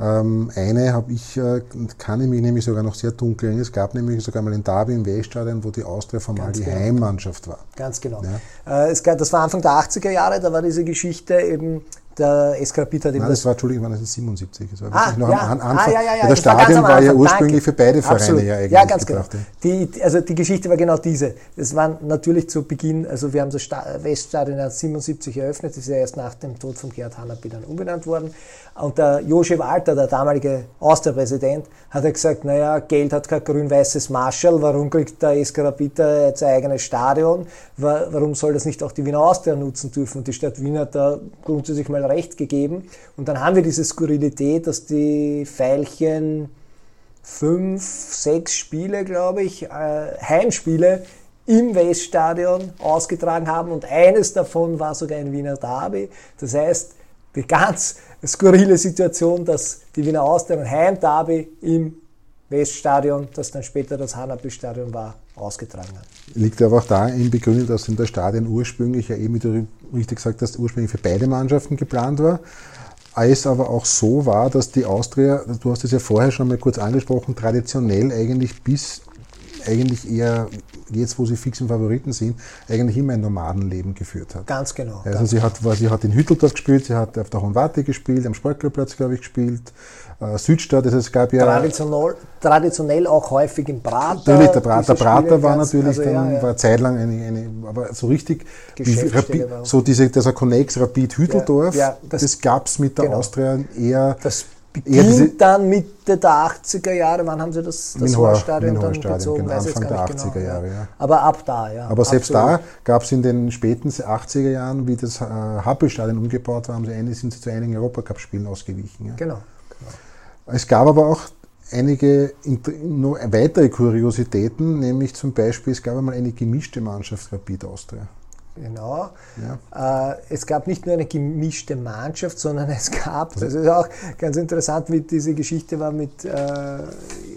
Ähm, eine habe ich, äh, kann ich mich nämlich sogar noch sehr dunkel erinnern. Es gab nämlich sogar mal ein Derby im Weststadion, wo die Austria formal Ganz die genau. Heimmannschaft war. Ganz genau. Ja. Äh, es gab, das war Anfang der 80er Jahre, da war diese Geschichte eben der Eskrapit hat Nein, das war, Entschuldigung, war 1977. Das war ah, noch ja. am Anfang. Ah, ja, ja, ja. Das Stadion war, war, ja ursprünglich Danke. für beide Vereine Absolut. ja eigentlich Ja, ganz genau. Die, also die Geschichte war genau diese. Das war natürlich zu Beginn, also wir haben das Weststadion 1977 eröffnet, das ist ja erst nach dem Tod von Gerhard Hanapi dann umbenannt worden. Und der Josef Walter, der damalige Austerpräsident, hat ja gesagt, naja, Geld hat kein grün-weißes Marschall, warum kriegt der Eskarabita jetzt ein eigenes Stadion? Warum soll das nicht auch die Wiener Austria nutzen dürfen? Und die Stadt Wien hat da grundsätzlich mal recht gegeben. Und dann haben wir diese Skurrilität, dass die Veilchen fünf, sechs Spiele, glaube ich, äh, Heimspiele im Weststadion ausgetragen haben und eines davon war sogar ein Wiener Derby. Das heißt, die ganz skurrile Situation, dass die Wiener Austria ein Heimderby im Weststadion, das dann später das Hanapi-Stadion war, ausgetragen hat. Liegt aber auch da in Begründung, dass in der Stadion ursprünglich, ja eben, wie du richtig gesagt hast, ursprünglich für beide Mannschaften geplant war. Es aber auch so war, dass die Austria, du hast es ja vorher schon mal kurz angesprochen, traditionell eigentlich bis eigentlich eher, jetzt wo sie fix im Favoriten sind, eigentlich immer ein Nomadenleben geführt hat. Ganz genau. Also ganz sie, hat, sie hat in Hütteldorf gespielt, sie hat auf der Hohenwarte gespielt, am Sportclubplatz, glaube ich, gespielt, äh, Südstadt, also es gab ja... Traditionell, traditionell auch häufig im Prater. Natürlich, der Prater, Prater war natürlich also, dann, ja, ja. war zeitlang eine, eine, aber so richtig, Rapid, so diese, dieser Connex Rapid Hütteldorf, ja, das, das gab es mit der genau. Austria eher... Das beginnt dann Mitte der 80er Jahre. Wann haben Sie das, das Horststadion dann bezogen? Genau, Anfang der 80er genau, Jahre, ja. Aber ab da, ja. Aber selbst Absolut. da gab es in den späten 80er Jahren, wie das äh, Happelstadion umgebaut war, haben sie eine, sind sie zu einigen Europacup-Spielen ausgewichen. Ja. Genau, genau. Es gab aber auch einige weitere Kuriositäten, nämlich zum Beispiel, es gab einmal eine gemischte Mannschaft Rapid Austria. Genau. Ja. Äh, es gab nicht nur eine gemischte Mannschaft, sondern es gab, das ist auch ganz interessant, wie diese Geschichte war mit, äh,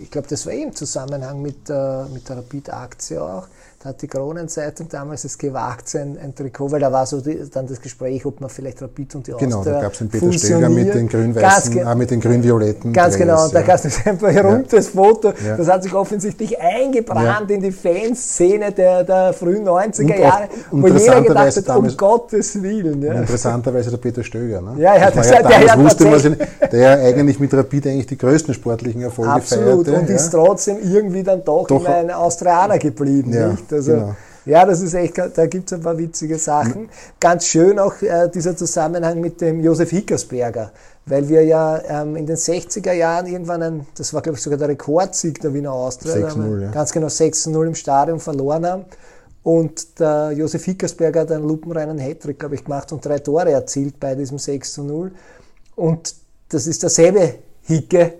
ich glaube, das war eh im Zusammenhang mit, äh, mit der Rapid-Aktie auch hat die Kronenzeitung damals es gewagt, sein ein Trikot, weil da war so die, dann das Gespräch, ob man vielleicht Rapid und die Genau, da gab es den Peter Stöger mit den grün-weißen, äh, mit den grün-violetten. Ganz genau, und da gab es ein berühmtes ja. Foto, ja. das hat sich offensichtlich eingebrannt ja. in die Fanszene der, der frühen 90er Jahre, wo jeder gedacht hat, um Gottes Willen. Ja. Interessanterweise der Peter Stöger. Ne? Ja, er hat das, ja der, wusste man, der eigentlich mit Rapid eigentlich die größten sportlichen Erfolge Absolut. feierte. und ist trotzdem irgendwie dann doch, doch immer ein Australier geblieben. Nicht? Also, genau. Ja, das ist echt, da gibt es ein paar witzige Sachen. Ganz schön auch äh, dieser Zusammenhang mit dem Josef Hickersberger, weil wir ja ähm, in den 60er Jahren irgendwann ein, das war glaube ich sogar der Rekordsieg der Wiener Austria, ja. ganz genau 6-0 im Stadion verloren haben. Und der Josef Hickersberger hat einen lupenreinen Hattrick, glaube ich, gemacht und drei Tore erzielt bei diesem 6 0. Und das ist derselbe Hicke,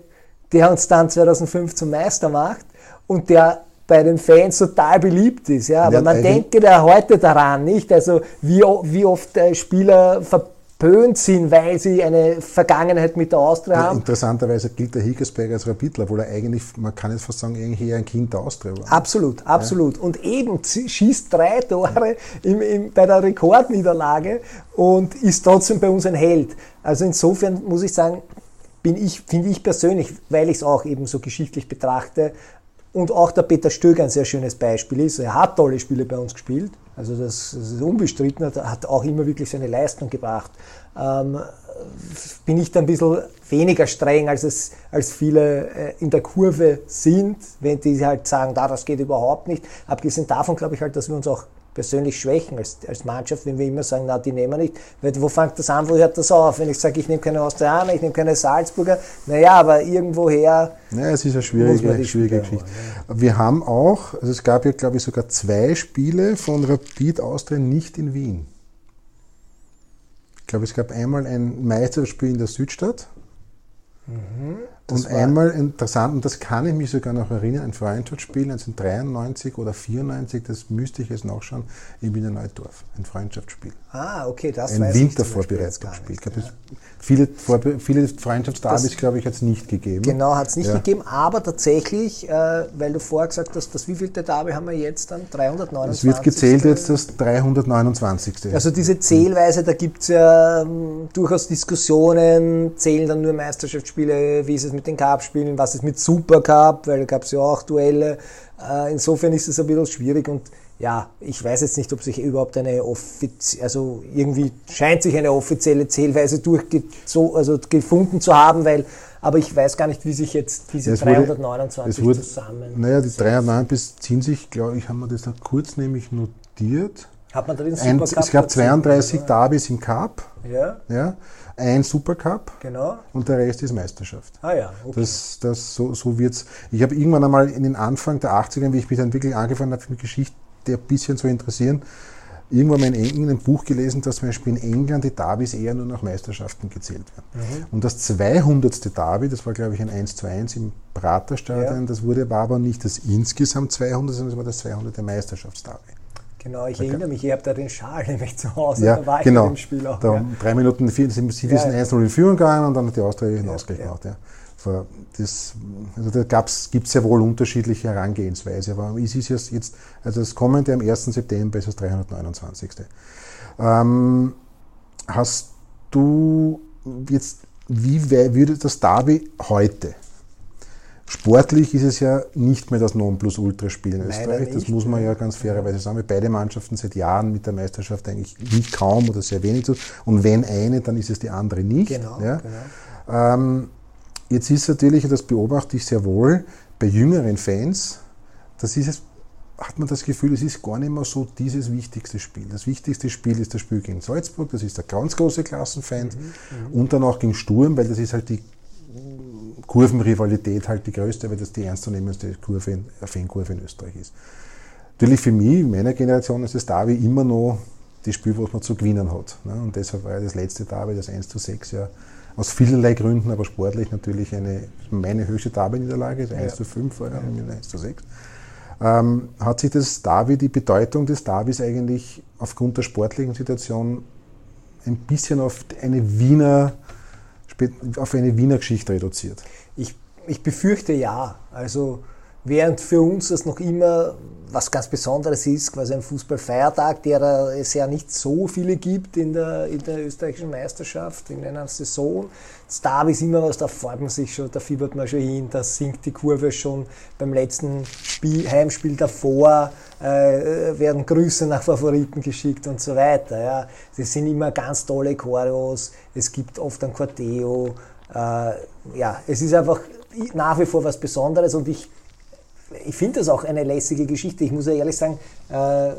der uns dann 2005 zum Meister macht und der bei den Fans total beliebt ist. Ja, aber man denke ja heute daran nicht. Also wie, wie oft Spieler ver böhnt sind, weil sie eine Vergangenheit mit der Austria haben. Interessanterweise gilt der Higgersberg als Rapidler, obwohl er eigentlich, man kann jetzt fast sagen, irgendwie ein Kind der Austria war. Absolut, absolut. Ja. Und eben schießt drei Tore im, im, bei der Rekordniederlage und ist trotzdem bei uns ein Held. Also insofern muss ich sagen, bin ich, finde ich persönlich, weil ich es auch eben so geschichtlich betrachte, und auch der Peter Stöger ein sehr schönes Beispiel ist. Er hat tolle Spiele bei uns gespielt, also das, das ist unbestritten, er hat auch immer wirklich seine Leistung gebracht. Ähm, bin ich da ein bisschen weniger streng, als es als viele äh, in der Kurve sind, wenn die halt sagen, da, das geht überhaupt nicht. Abgesehen davon glaube ich halt, dass wir uns auch persönlich schwächen als, als Mannschaft, wenn wir immer sagen, na, die nehmen wir nicht. Weil, wo fängt das an, wo hört das auf? Wenn ich sage, ich nehme keine Austrianer, ich nehme keine Salzburger, naja, aber irgendwoher. Naja, es ist eine schwierige, schwierige Geschichte. Ja. Wir haben auch, also es gab ja, glaube ich, sogar zwei Spiele von Rapid Austria nicht in Wien. Ich glaube, es gab einmal ein Meisterspiel in der Südstadt. Mhm. Und einmal interessant, und das kann ich mich sogar noch erinnern, ein Freundschaftsspiel 1993 oder 94, das müsste ich jetzt nachschauen, in Wiener Neudorf. Ein Freundschaftsspiel. Ah, okay, das Ein Wintervorbereitungsspiel. Ich glaube, ja. viele, viele Freundschaftsderbys, glaube ich, hat es nicht gegeben. Genau, hat es nicht ja. gegeben, aber tatsächlich, äh, weil du vorher gesagt hast, das wievielte Derby haben wir jetzt dann? 329. Es wird gezählt jetzt das 329. Also diese Zählweise, da gibt es ja ähm, durchaus Diskussionen, zählen dann nur Meisterschaftsspiele, wie ist es mit den Cup-Spielen, was ist mit Supercup, weil da gab es ja auch Duelle. Äh, insofern ist es ein bisschen schwierig und ja, ich weiß jetzt nicht, ob sich überhaupt eine offizielle, also irgendwie scheint sich eine offizielle Zählweise durchge also gefunden zu haben, weil, aber ich weiß gar nicht, wie sich jetzt diese es 329 wurde, zusammen. Naja, die 309 ziehen sich, glaube ich, haben wir das da kurz nämlich notiert. Hat man da den Supercup Ein, Es gab 32 Derbys im Cup. Ja. ja ein Supercup genau. und der Rest ist Meisterschaft. Ah ja, okay. Das, das, so, so wird's. Ich habe irgendwann einmal in den Anfang der 80er, wie ich mich dann wirklich angefangen habe, mit Geschichte ein bisschen zu interessieren, irgendwann mal in England ein Buch gelesen, dass zum Beispiel in England die Derbys eher nur nach Meisterschaften gezählt werden. Mhm. Und das 200. Derby, das war glaube ich ein 1 zu 1 im Praterstadion, ja. das wurde war aber nicht das insgesamt 200, sondern das war das 200. Meisterschaftsderby. Genau, ich erinnere mich, ich habe da den Schal nämlich zu Hause, ja, da war ich genau. im Spiel auch. Da ja. Drei Minuten, vier, sie sind ja. 1 in Führung gegangen und dann hat die Austria einen Ausgleich gemacht. Ja. Das, also da gibt es ja wohl unterschiedliche Herangehensweise, aber es ist jetzt, also das kommende am 1. September ist das 329. Ähm, hast du jetzt, wie würde das Derby heute? Sportlich ist es ja nicht mehr das Nonplusultra-Spiel in Österreich. Das muss man ja ganz fairerweise sagen, weil beide Mannschaften seit Jahren mit der Meisterschaft eigentlich nicht kaum oder sehr wenig tun. Und wenn eine, dann ist es die andere nicht. Genau, ja. genau. Ähm, jetzt ist natürlich, und das beobachte ich sehr wohl, bei jüngeren Fans, das ist es, hat man das Gefühl, es ist gar nicht mehr so dieses wichtigste Spiel. Das wichtigste Spiel ist das Spiel gegen Salzburg, das ist der ganz große Klassenfeind. Mhm, mhm. und dann auch gegen Sturm, weil das ist halt die Kurvenrivalität halt die größte, weil das die ernstzunehmendste Kurve Fankurve in Österreich ist. Natürlich für mich, in meiner Generation, ist das Derby immer noch das Spiel, was man zu gewinnen hat. Ne? Und deshalb war ja das letzte Derby, das 1 zu 6, ja aus vielerlei Gründen, aber sportlich natürlich eine, meine höchste Derby-Niederlage, ist 1 zu 5 vorher ja. 1 zu 6. Ähm, hat sich das Derby, die Bedeutung des Derbys eigentlich aufgrund der sportlichen Situation ein bisschen auf eine Wiener auf eine Wiener Geschichte reduziert? Ich, ich befürchte ja. Also während für uns das noch immer was ganz Besonderes ist, quasi ein Fußballfeiertag, der es ja nicht so viele gibt in der, in der österreichischen Meisterschaft in einer Saison. Das ist immer was, da freut man sich schon, da fiebert man schon hin, da sinkt die Kurve schon beim letzten Spiel, Heimspiel davor, äh, werden Grüße nach Favoriten geschickt und so weiter. Ja. Das sind immer ganz tolle Choreos, es gibt oft ein Corteo. Äh, ja, es ist einfach nach wie vor was Besonderes und ich ich finde das auch eine lässige Geschichte. Ich muss ja ehrlich sagen, äh,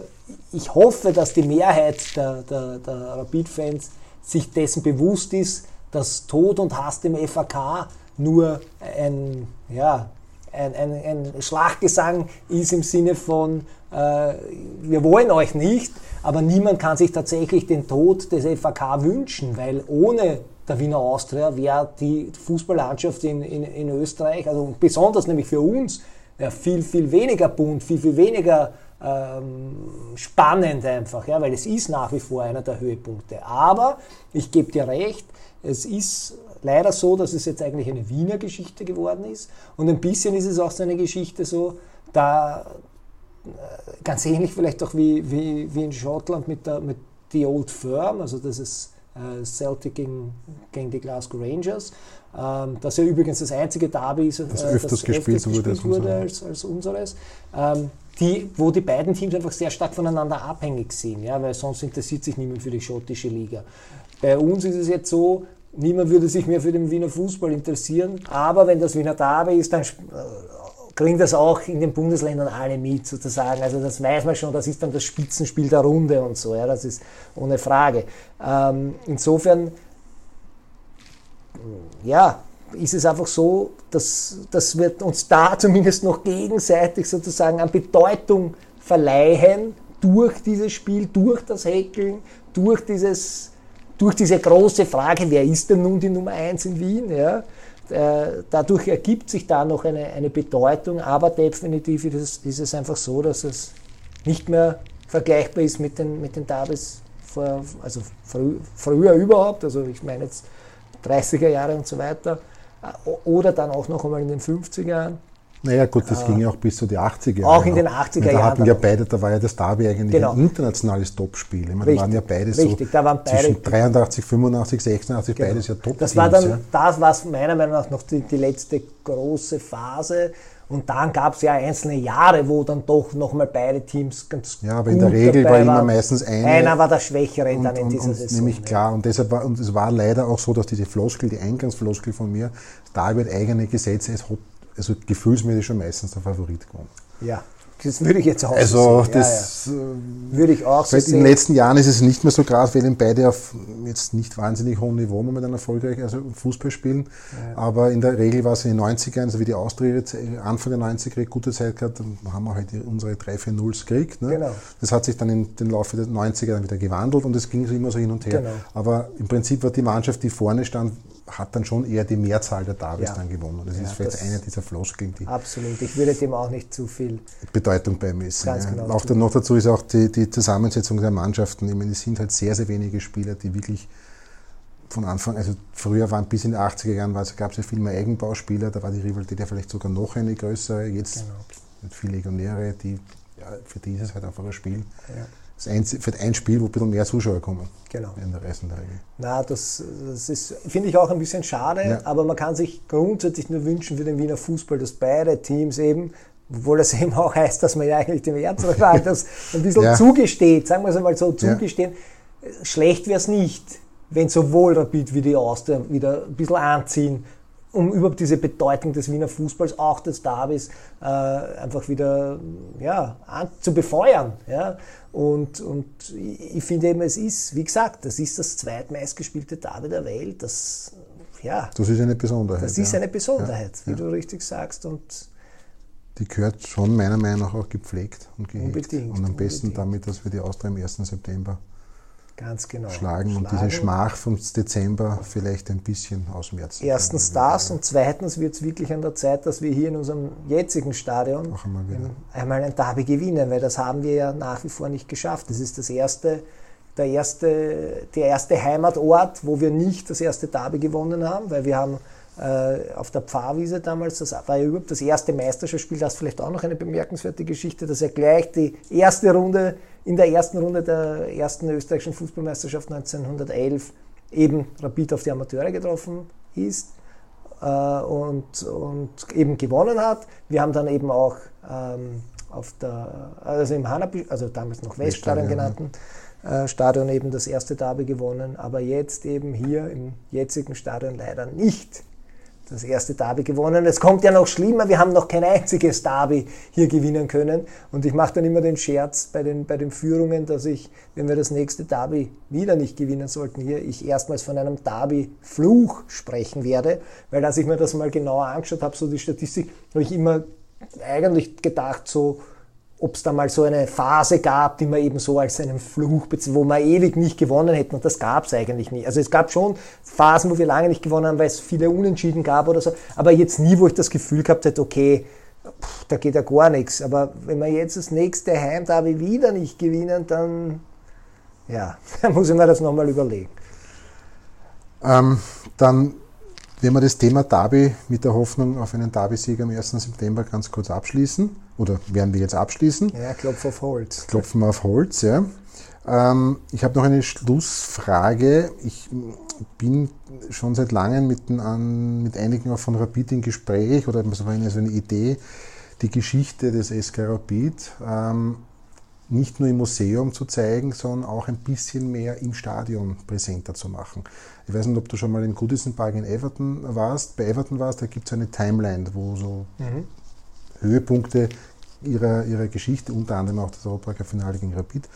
ich hoffe, dass die Mehrheit der, der, der Rapid-Fans sich dessen bewusst ist, dass Tod und Hass im FAK nur ein, ja, ein, ein, ein Schlachtgesang ist im Sinne von, äh, wir wollen euch nicht, aber niemand kann sich tatsächlich den Tod des FAK wünschen, weil ohne der Wiener Austria wäre die Fußballlandschaft in, in, in Österreich, also besonders nämlich für uns, ja, viel, viel weniger bunt, viel, viel weniger ähm, spannend einfach, ja, weil es ist nach wie vor einer der Höhepunkte. Aber ich gebe dir recht, es ist leider so, dass es jetzt eigentlich eine Wiener Geschichte geworden ist. Und ein bisschen ist es auch so eine Geschichte so, da äh, ganz ähnlich vielleicht auch wie, wie, wie in Schottland mit der mit The Old Firm, also das ist Celtic gegen, gegen die Glasgow Rangers. Ähm, das ja übrigens das einzige Derby ist, das äh, öfters das gespielt, öfters gespielt wurde, als, als, unseres. Ähm, die, wo die beiden Teams einfach sehr stark voneinander abhängig sind, ja, weil sonst interessiert sich niemand für die schottische Liga. Bei uns ist es jetzt so, niemand würde sich mehr für den Wiener Fußball interessieren, aber wenn das Wiener Derby ist, dann äh, kriegen das auch in den Bundesländern alle mit, sozusagen. Also das weiß man schon, das ist dann das Spitzenspiel der Runde und so, ja, das ist ohne Frage. Ähm, insofern, ja, ist es einfach so, dass, dass wir uns da zumindest noch gegenseitig sozusagen an Bedeutung verleihen durch dieses Spiel, durch das Häkeln, durch, dieses, durch diese große Frage, wer ist denn nun die Nummer 1 in Wien? Ja? Äh, dadurch ergibt sich da noch eine, eine Bedeutung, aber definitiv ist es, ist es einfach so, dass es nicht mehr vergleichbar ist mit den, mit den Derbys vor, also frü, früher überhaupt, also ich meine jetzt 30er Jahre und so weiter, äh, oder dann auch noch einmal in den 50er Jahren. Naja gut, das äh, ging ja auch bis zu den 80er Jahren. Auch in den 80er Jahren. Da hatten ja beide, da war ja das Derby eigentlich genau. ein internationales Topspiel. Ich meine, Richtig. da waren ja beide Richtig, so da waren beide zwischen 83, 85, 86, genau. beides ja top Das war dann, ja. das war meiner Meinung nach noch die, die letzte große Phase. Und dann gab es ja einzelne Jahre, wo dann doch nochmal beide Teams ganz Ja, aber in der Regel war immer meistens eine. Einer war der Schwächere und, dann in dieser und, Saison. Nämlich klar. Und deshalb war, und es war leider auch so, dass diese Floskel, die Eingangsfloskel von mir, da wird eigene Gesetze, es hat also gefühlsmäßig schon meistens der Favorit gewonnen. Ja, das würde ich jetzt auch also so. Das, ja, ja. Würde ich auch so sehen. In den letzten Jahren ist es nicht mehr so krass, weil beide auf jetzt nicht wahnsinnig hohem Niveau momentan erfolgreich also Fußball spielen. Ja. Aber in der Regel war es in den 90ern, also wie die Austria Anfang der 90er gute Zeit gehabt, dann haben wir halt unsere 3-4-0s gekriegt. Ne? Genau. Das hat sich dann in den Laufe der 90er dann wieder gewandelt und es ging immer so hin und her. Genau. Aber im Prinzip war die Mannschaft, die vorne stand, hat dann schon eher die Mehrzahl der Davis ja. dann gewonnen. Das ja, ist vielleicht das eine dieser Floskeln, die. Absolut. Ich würde dem auch nicht zu viel Bedeutung beimessen. Ganz ja. genau. Auch dann noch dazu ist auch die, die Zusammensetzung der Mannschaften. Ich meine, es sind halt sehr, sehr wenige Spieler, die wirklich von Anfang, also früher waren bis in die 80er Jahren gab es ja viel mehr Eigenbauspieler, da war die Rivalität ja vielleicht sogar noch eine größere. Jetzt genau. mit viele Legionäre, die ja, für dieses halt einfach ein Spiel. Ja das ein, für ein Spiel, wo ein bisschen mehr Zuschauer kommen. Genau. In der Reisen der Regel. Na, das, das ist, finde ich auch ein bisschen schade, ja. aber man kann sich grundsätzlich nur wünschen für den Wiener Fußball, dass beide Teams eben, obwohl das eben auch heißt, dass man ja eigentlich dem Erzrivalen das ein bisschen ja. zugesteht, sagen wir es einmal so, zugestehen, ja. schlecht wäre es nicht, wenn sowohl Rapid wie die Austria wieder ein bisschen anziehen, um überhaupt diese Bedeutung des Wiener Fußballs, auch des Derbys, äh, einfach wieder ja, an, zu befeuern. Ja? Und, und ich finde eben, es ist, wie gesagt, das ist das zweitmeistgespielte Derby der Welt. Das, ja, das ist eine Besonderheit. Das ist eine Besonderheit, ja, wie ja. du richtig sagst. Und die gehört schon meiner Meinung nach auch gepflegt und gehegt. Unbedingt. Und am besten unbedingt. damit, dass wir die Austria am 1. September Ganz genau. Schlagen, und diese Schmach vom Dezember vielleicht ein bisschen ausmerzen. Erstens das und zweitens wird es wirklich an der Zeit, dass wir hier in unserem jetzigen Stadion einmal, einmal, ein Derby gewinnen, weil das haben wir ja nach wie vor nicht geschafft. Das ist das erste, der, erste, der erste Heimatort, wo wir nicht das erste Derby gewonnen haben, weil wir haben äh, auf der Pfarrwiese damals, das war ja überhaupt das erste Meisterschaftsspiel, das ist vielleicht auch noch eine bemerkenswerte Geschichte, dass er gleich die erste Runde, in der ersten Runde der ersten österreichischen Fußballmeisterschaft 1911 eben Rapid auf die Amateure getroffen ist äh, und, und eben gewonnen hat. Wir haben dann eben auch ähm, auf der, also im Hanapi, also damals noch Weststadion genannten, äh, Stadion eben das erste Derby gewonnen, aber jetzt eben hier im jetzigen Stadion leider nicht das erste Derby gewonnen. Es kommt ja noch schlimmer, wir haben noch kein einziges Derby hier gewinnen können. Und ich mache dann immer den Scherz bei den, bei den Führungen, dass ich, wenn wir das nächste Derby wieder nicht gewinnen sollten hier, ich erstmals von einem Derby-Fluch sprechen werde. Weil als ich mir das mal genauer angeschaut habe, so die Statistik, habe ich immer eigentlich gedacht, so ob es da mal so eine Phase gab, die man eben so als einen Fluch, wo wir ewig nicht gewonnen hätten. Und das gab es eigentlich nie. Also es gab schon Phasen, wo wir lange nicht gewonnen haben, weil es viele Unentschieden gab oder so. Aber jetzt nie, wo ich das Gefühl gehabt hätte, okay, da geht ja gar nichts. Aber wenn wir jetzt das nächste Heimderby wieder nicht gewinnen, dann, ja, dann muss ich mir das nochmal überlegen. Ähm, dann werden wir das Thema Derby mit der Hoffnung auf einen Derby-Sieg am 1. September ganz kurz abschließen. Oder werden wir jetzt abschließen? Ja, Klopf auf Holz. Klopfen wir auf Holz, ja. Ähm, ich habe noch eine Schlussfrage. Ich bin schon seit langem mit, an, mit einigen auch von Rapid in Gespräch oder so eine, so eine Idee, die Geschichte des SK Rapid ähm, nicht nur im Museum zu zeigen, sondern auch ein bisschen mehr im Stadion präsenter zu machen. Ich weiß nicht, ob du schon mal im Goodison Park in Everton warst. Bei Everton warst, da gibt es eine Timeline, wo so mhm. Höhepunkte ihrer, ihrer Geschichte, unter anderem auch das Europacup-Finale gegen Rapid,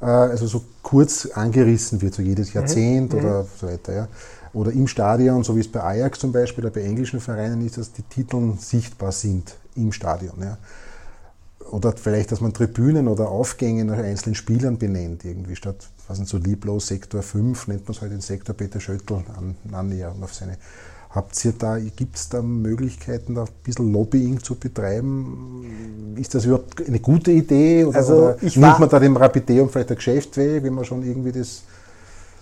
äh, also so kurz angerissen wird, so jedes mhm. Jahrzehnt mhm. oder so weiter. Ja. Oder im Stadion, so wie es bei Ajax zum Beispiel oder bei englischen Vereinen ist, dass die Titel sichtbar sind im Stadion. Ja. Oder vielleicht, dass man Tribünen oder Aufgänge nach einzelnen Spielern benennt, irgendwie statt, was sind so lieblos Sektor 5, nennt man es halt den Sektor Peter Schöttl an, annähernd auf seine Habt ihr da, gibt es da Möglichkeiten, da ein bisschen Lobbying zu betreiben? Ist das überhaupt eine gute Idee? Oder, also oder nimmt man da dem Rapideum vielleicht ein Geschäft weg, wenn man schon irgendwie das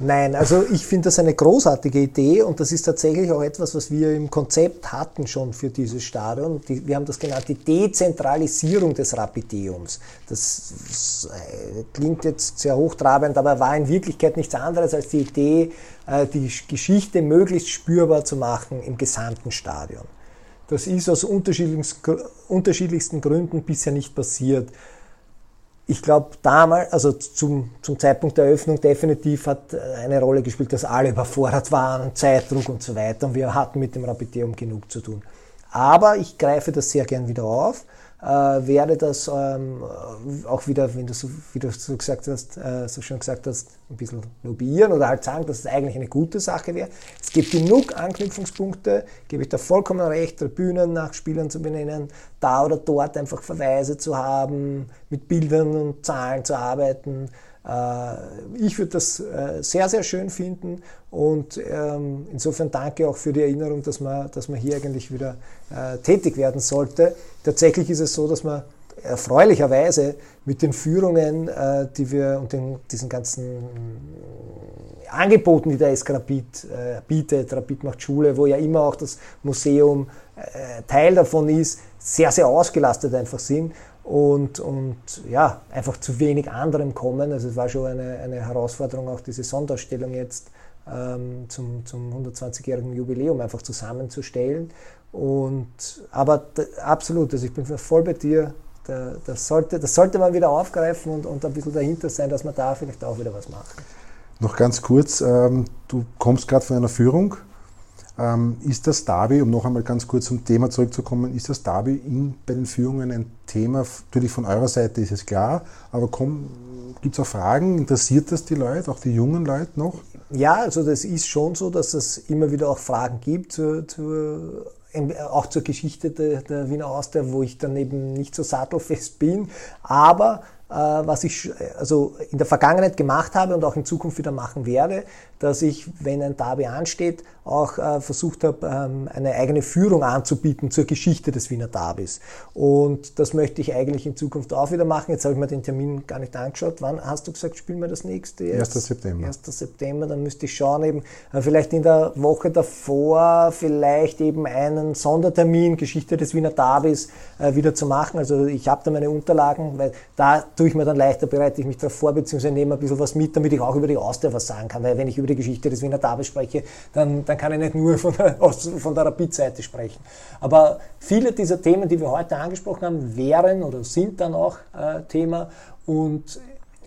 Nein, also ich finde das eine großartige Idee und das ist tatsächlich auch etwas, was wir im Konzept hatten schon für dieses Stadion. Die, wir haben das genannt, die Dezentralisierung des Rapideums. Das klingt jetzt sehr hochtrabend, aber war in Wirklichkeit nichts anderes als die Idee, äh, die Geschichte möglichst spürbar zu machen im gesamten Stadion. Das ist aus unterschiedlichsten Gründen bisher nicht passiert ich glaube, damals, also zum, zum Zeitpunkt der Eröffnung definitiv hat äh, eine Rolle gespielt, dass alle überfordert waren, Zeitdruck und so weiter. Und wir hatten mit dem Rapideum genug zu tun. Aber ich greife das sehr gern wieder auf äh, werde das ähm, auch wieder, wenn du so, wie du so gesagt hast, äh, so schön gesagt hast, ein bisschen lobbyieren oder halt sagen, dass es eigentlich eine gute Sache wäre. Es gibt genug Anknüpfungspunkte, gebe ich da vollkommen recht, Tribünen nach Spielern zu benennen, da oder dort einfach Verweise zu haben, mit Bildern und Zahlen zu arbeiten. Äh, ich würde das äh, sehr, sehr schön finden und ähm, insofern danke auch für die Erinnerung, dass man, dass man hier eigentlich wieder äh, tätig werden sollte. Tatsächlich ist es so, dass man erfreulicherweise mit den Führungen, die wir und den, diesen ganzen Angeboten, die der SK bietet, Rapid macht Schule, wo ja immer auch das Museum Teil davon ist, sehr, sehr ausgelastet einfach sind und, und ja, einfach zu wenig anderem kommen. Also es war schon eine, eine Herausforderung, auch diese Sonderstellung jetzt ähm, zum, zum 120-jährigen Jubiläum einfach zusammenzustellen. Und, aber absolut, also ich bin voll bei dir. Da, das, sollte, das sollte man wieder aufgreifen und, und ein bisschen dahinter sein, dass man da vielleicht auch wieder was macht. Noch ganz kurz, ähm, du kommst gerade von einer Führung ist das Derby, um noch einmal ganz kurz zum Thema zurückzukommen, ist das Derby in, bei den Führungen ein Thema? Natürlich von eurer Seite ist es klar, aber gibt es auch Fragen? Interessiert das die Leute, auch die jungen Leute noch? Ja, also das ist schon so, dass es immer wieder auch Fragen gibt, zur, zur, auch zur Geschichte der, der Wiener Austria, wo ich dann eben nicht so sattelfest bin. Aber äh, was ich also in der Vergangenheit gemacht habe und auch in Zukunft wieder machen werde, dass ich, wenn ein Derby ansteht, auch äh, versucht habe, ähm, eine eigene Führung anzubieten zur Geschichte des Wiener Derbys. Und das möchte ich eigentlich in Zukunft auch wieder machen. Jetzt habe ich mir den Termin gar nicht angeschaut. Wann hast du gesagt, spielen wir das nächste? Jetzt? 1. September. 1. September, dann müsste ich schauen, eben äh, vielleicht in der Woche davor vielleicht eben einen Sondertermin Geschichte des Wiener Derbys äh, wieder zu machen. Also ich habe da meine Unterlagen, weil da tue ich mir dann leichter, bereite ich mich darauf vor, beziehungsweise nehme ein bisschen was mit, damit ich auch über die Austria was sagen kann. Weil wenn ich über die Geschichte des Wiener Derbys spreche, dann, dann kann ich nicht nur von der, von der Rapid-Seite sprechen. Aber viele dieser Themen, die wir heute angesprochen haben, wären oder sind dann auch äh, Thema. Und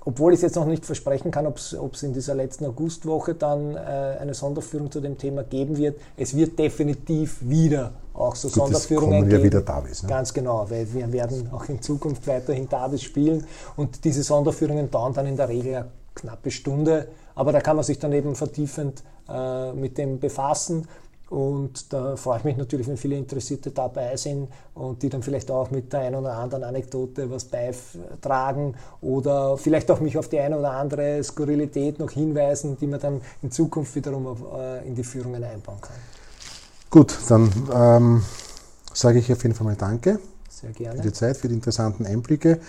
obwohl ich es jetzt noch nicht versprechen kann, ob es in dieser letzten Augustwoche dann äh, eine Sonderführung zu dem Thema geben wird, es wird definitiv wieder auch so Gut, Sonderführungen geben. Ja wieder Davis, ne? Ganz genau, weil wir werden auch in Zukunft weiterhin Davis spielen und diese Sonderführungen dauern dann in der Regel eine knappe Stunde, aber da kann man sich dann eben vertiefend äh, mit dem befassen. Und da freue ich mich natürlich, wenn viele Interessierte dabei sind und die dann vielleicht auch mit der einen oder anderen Anekdote was beitragen oder vielleicht auch mich auf die eine oder andere Skurrilität noch hinweisen, die man dann in Zukunft wiederum auf, äh, in die Führungen einbauen kann. Gut, dann ähm, sage ich auf jeden Fall mal Danke Sehr gerne. Für die Zeit, für die interessanten Einblicke.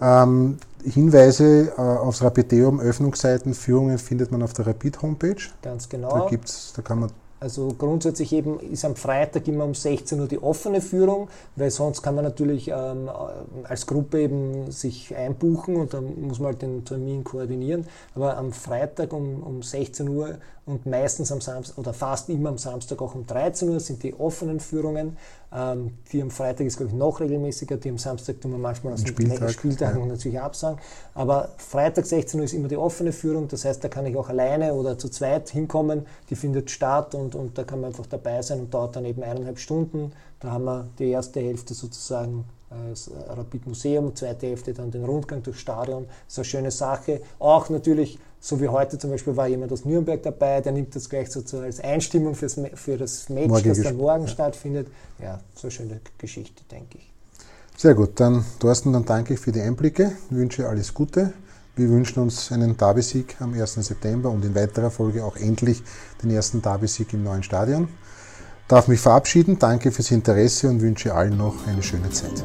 Ähm, Hinweise äh, aufs Rapideum, Öffnungszeiten, Führungen findet man auf der Rapid Homepage. Ganz genau. Da gibt's, da kann man also grundsätzlich eben ist am Freitag immer um 16 Uhr die offene Führung, weil sonst kann man natürlich ähm, als Gruppe eben sich einbuchen und dann muss man halt den Termin koordinieren. Aber am Freitag um, um 16 Uhr und meistens am Samstag oder fast immer am Samstag auch um 13 Uhr sind die offenen Führungen. Ähm, die am Freitag ist, glaube ich, noch regelmäßiger, die am Samstag tun wir manchmal aus den Spieltag, Spieltagen ja. natürlich absagen. Aber Freitag 16 Uhr ist immer die offene Führung, das heißt, da kann ich auch alleine oder zu zweit hinkommen, die findet statt und, und da kann man einfach dabei sein und dauert dann eben eineinhalb Stunden. Da haben wir die erste Hälfte sozusagen das Rapid Museum, zweite Hälfte dann den Rundgang durchs Stadion. Das ist eine schöne Sache. Auch natürlich, so wie heute zum Beispiel, war jemand aus Nürnberg dabei, der nimmt das gleich so als Einstimmung fürs, für das Match, Morgen das dann morgen ja. stattfindet. Ja, so eine schöne Geschichte, denke ich. Sehr gut, dann Thorsten, dann danke ich für die Einblicke, ich wünsche alles Gute. Wir wünschen uns einen Derby-Sieg am 1. September und in weiterer Folge auch endlich den ersten Derby-Sieg im neuen Stadion darf mich verabschieden. Danke fürs Interesse und wünsche allen noch eine schöne Zeit.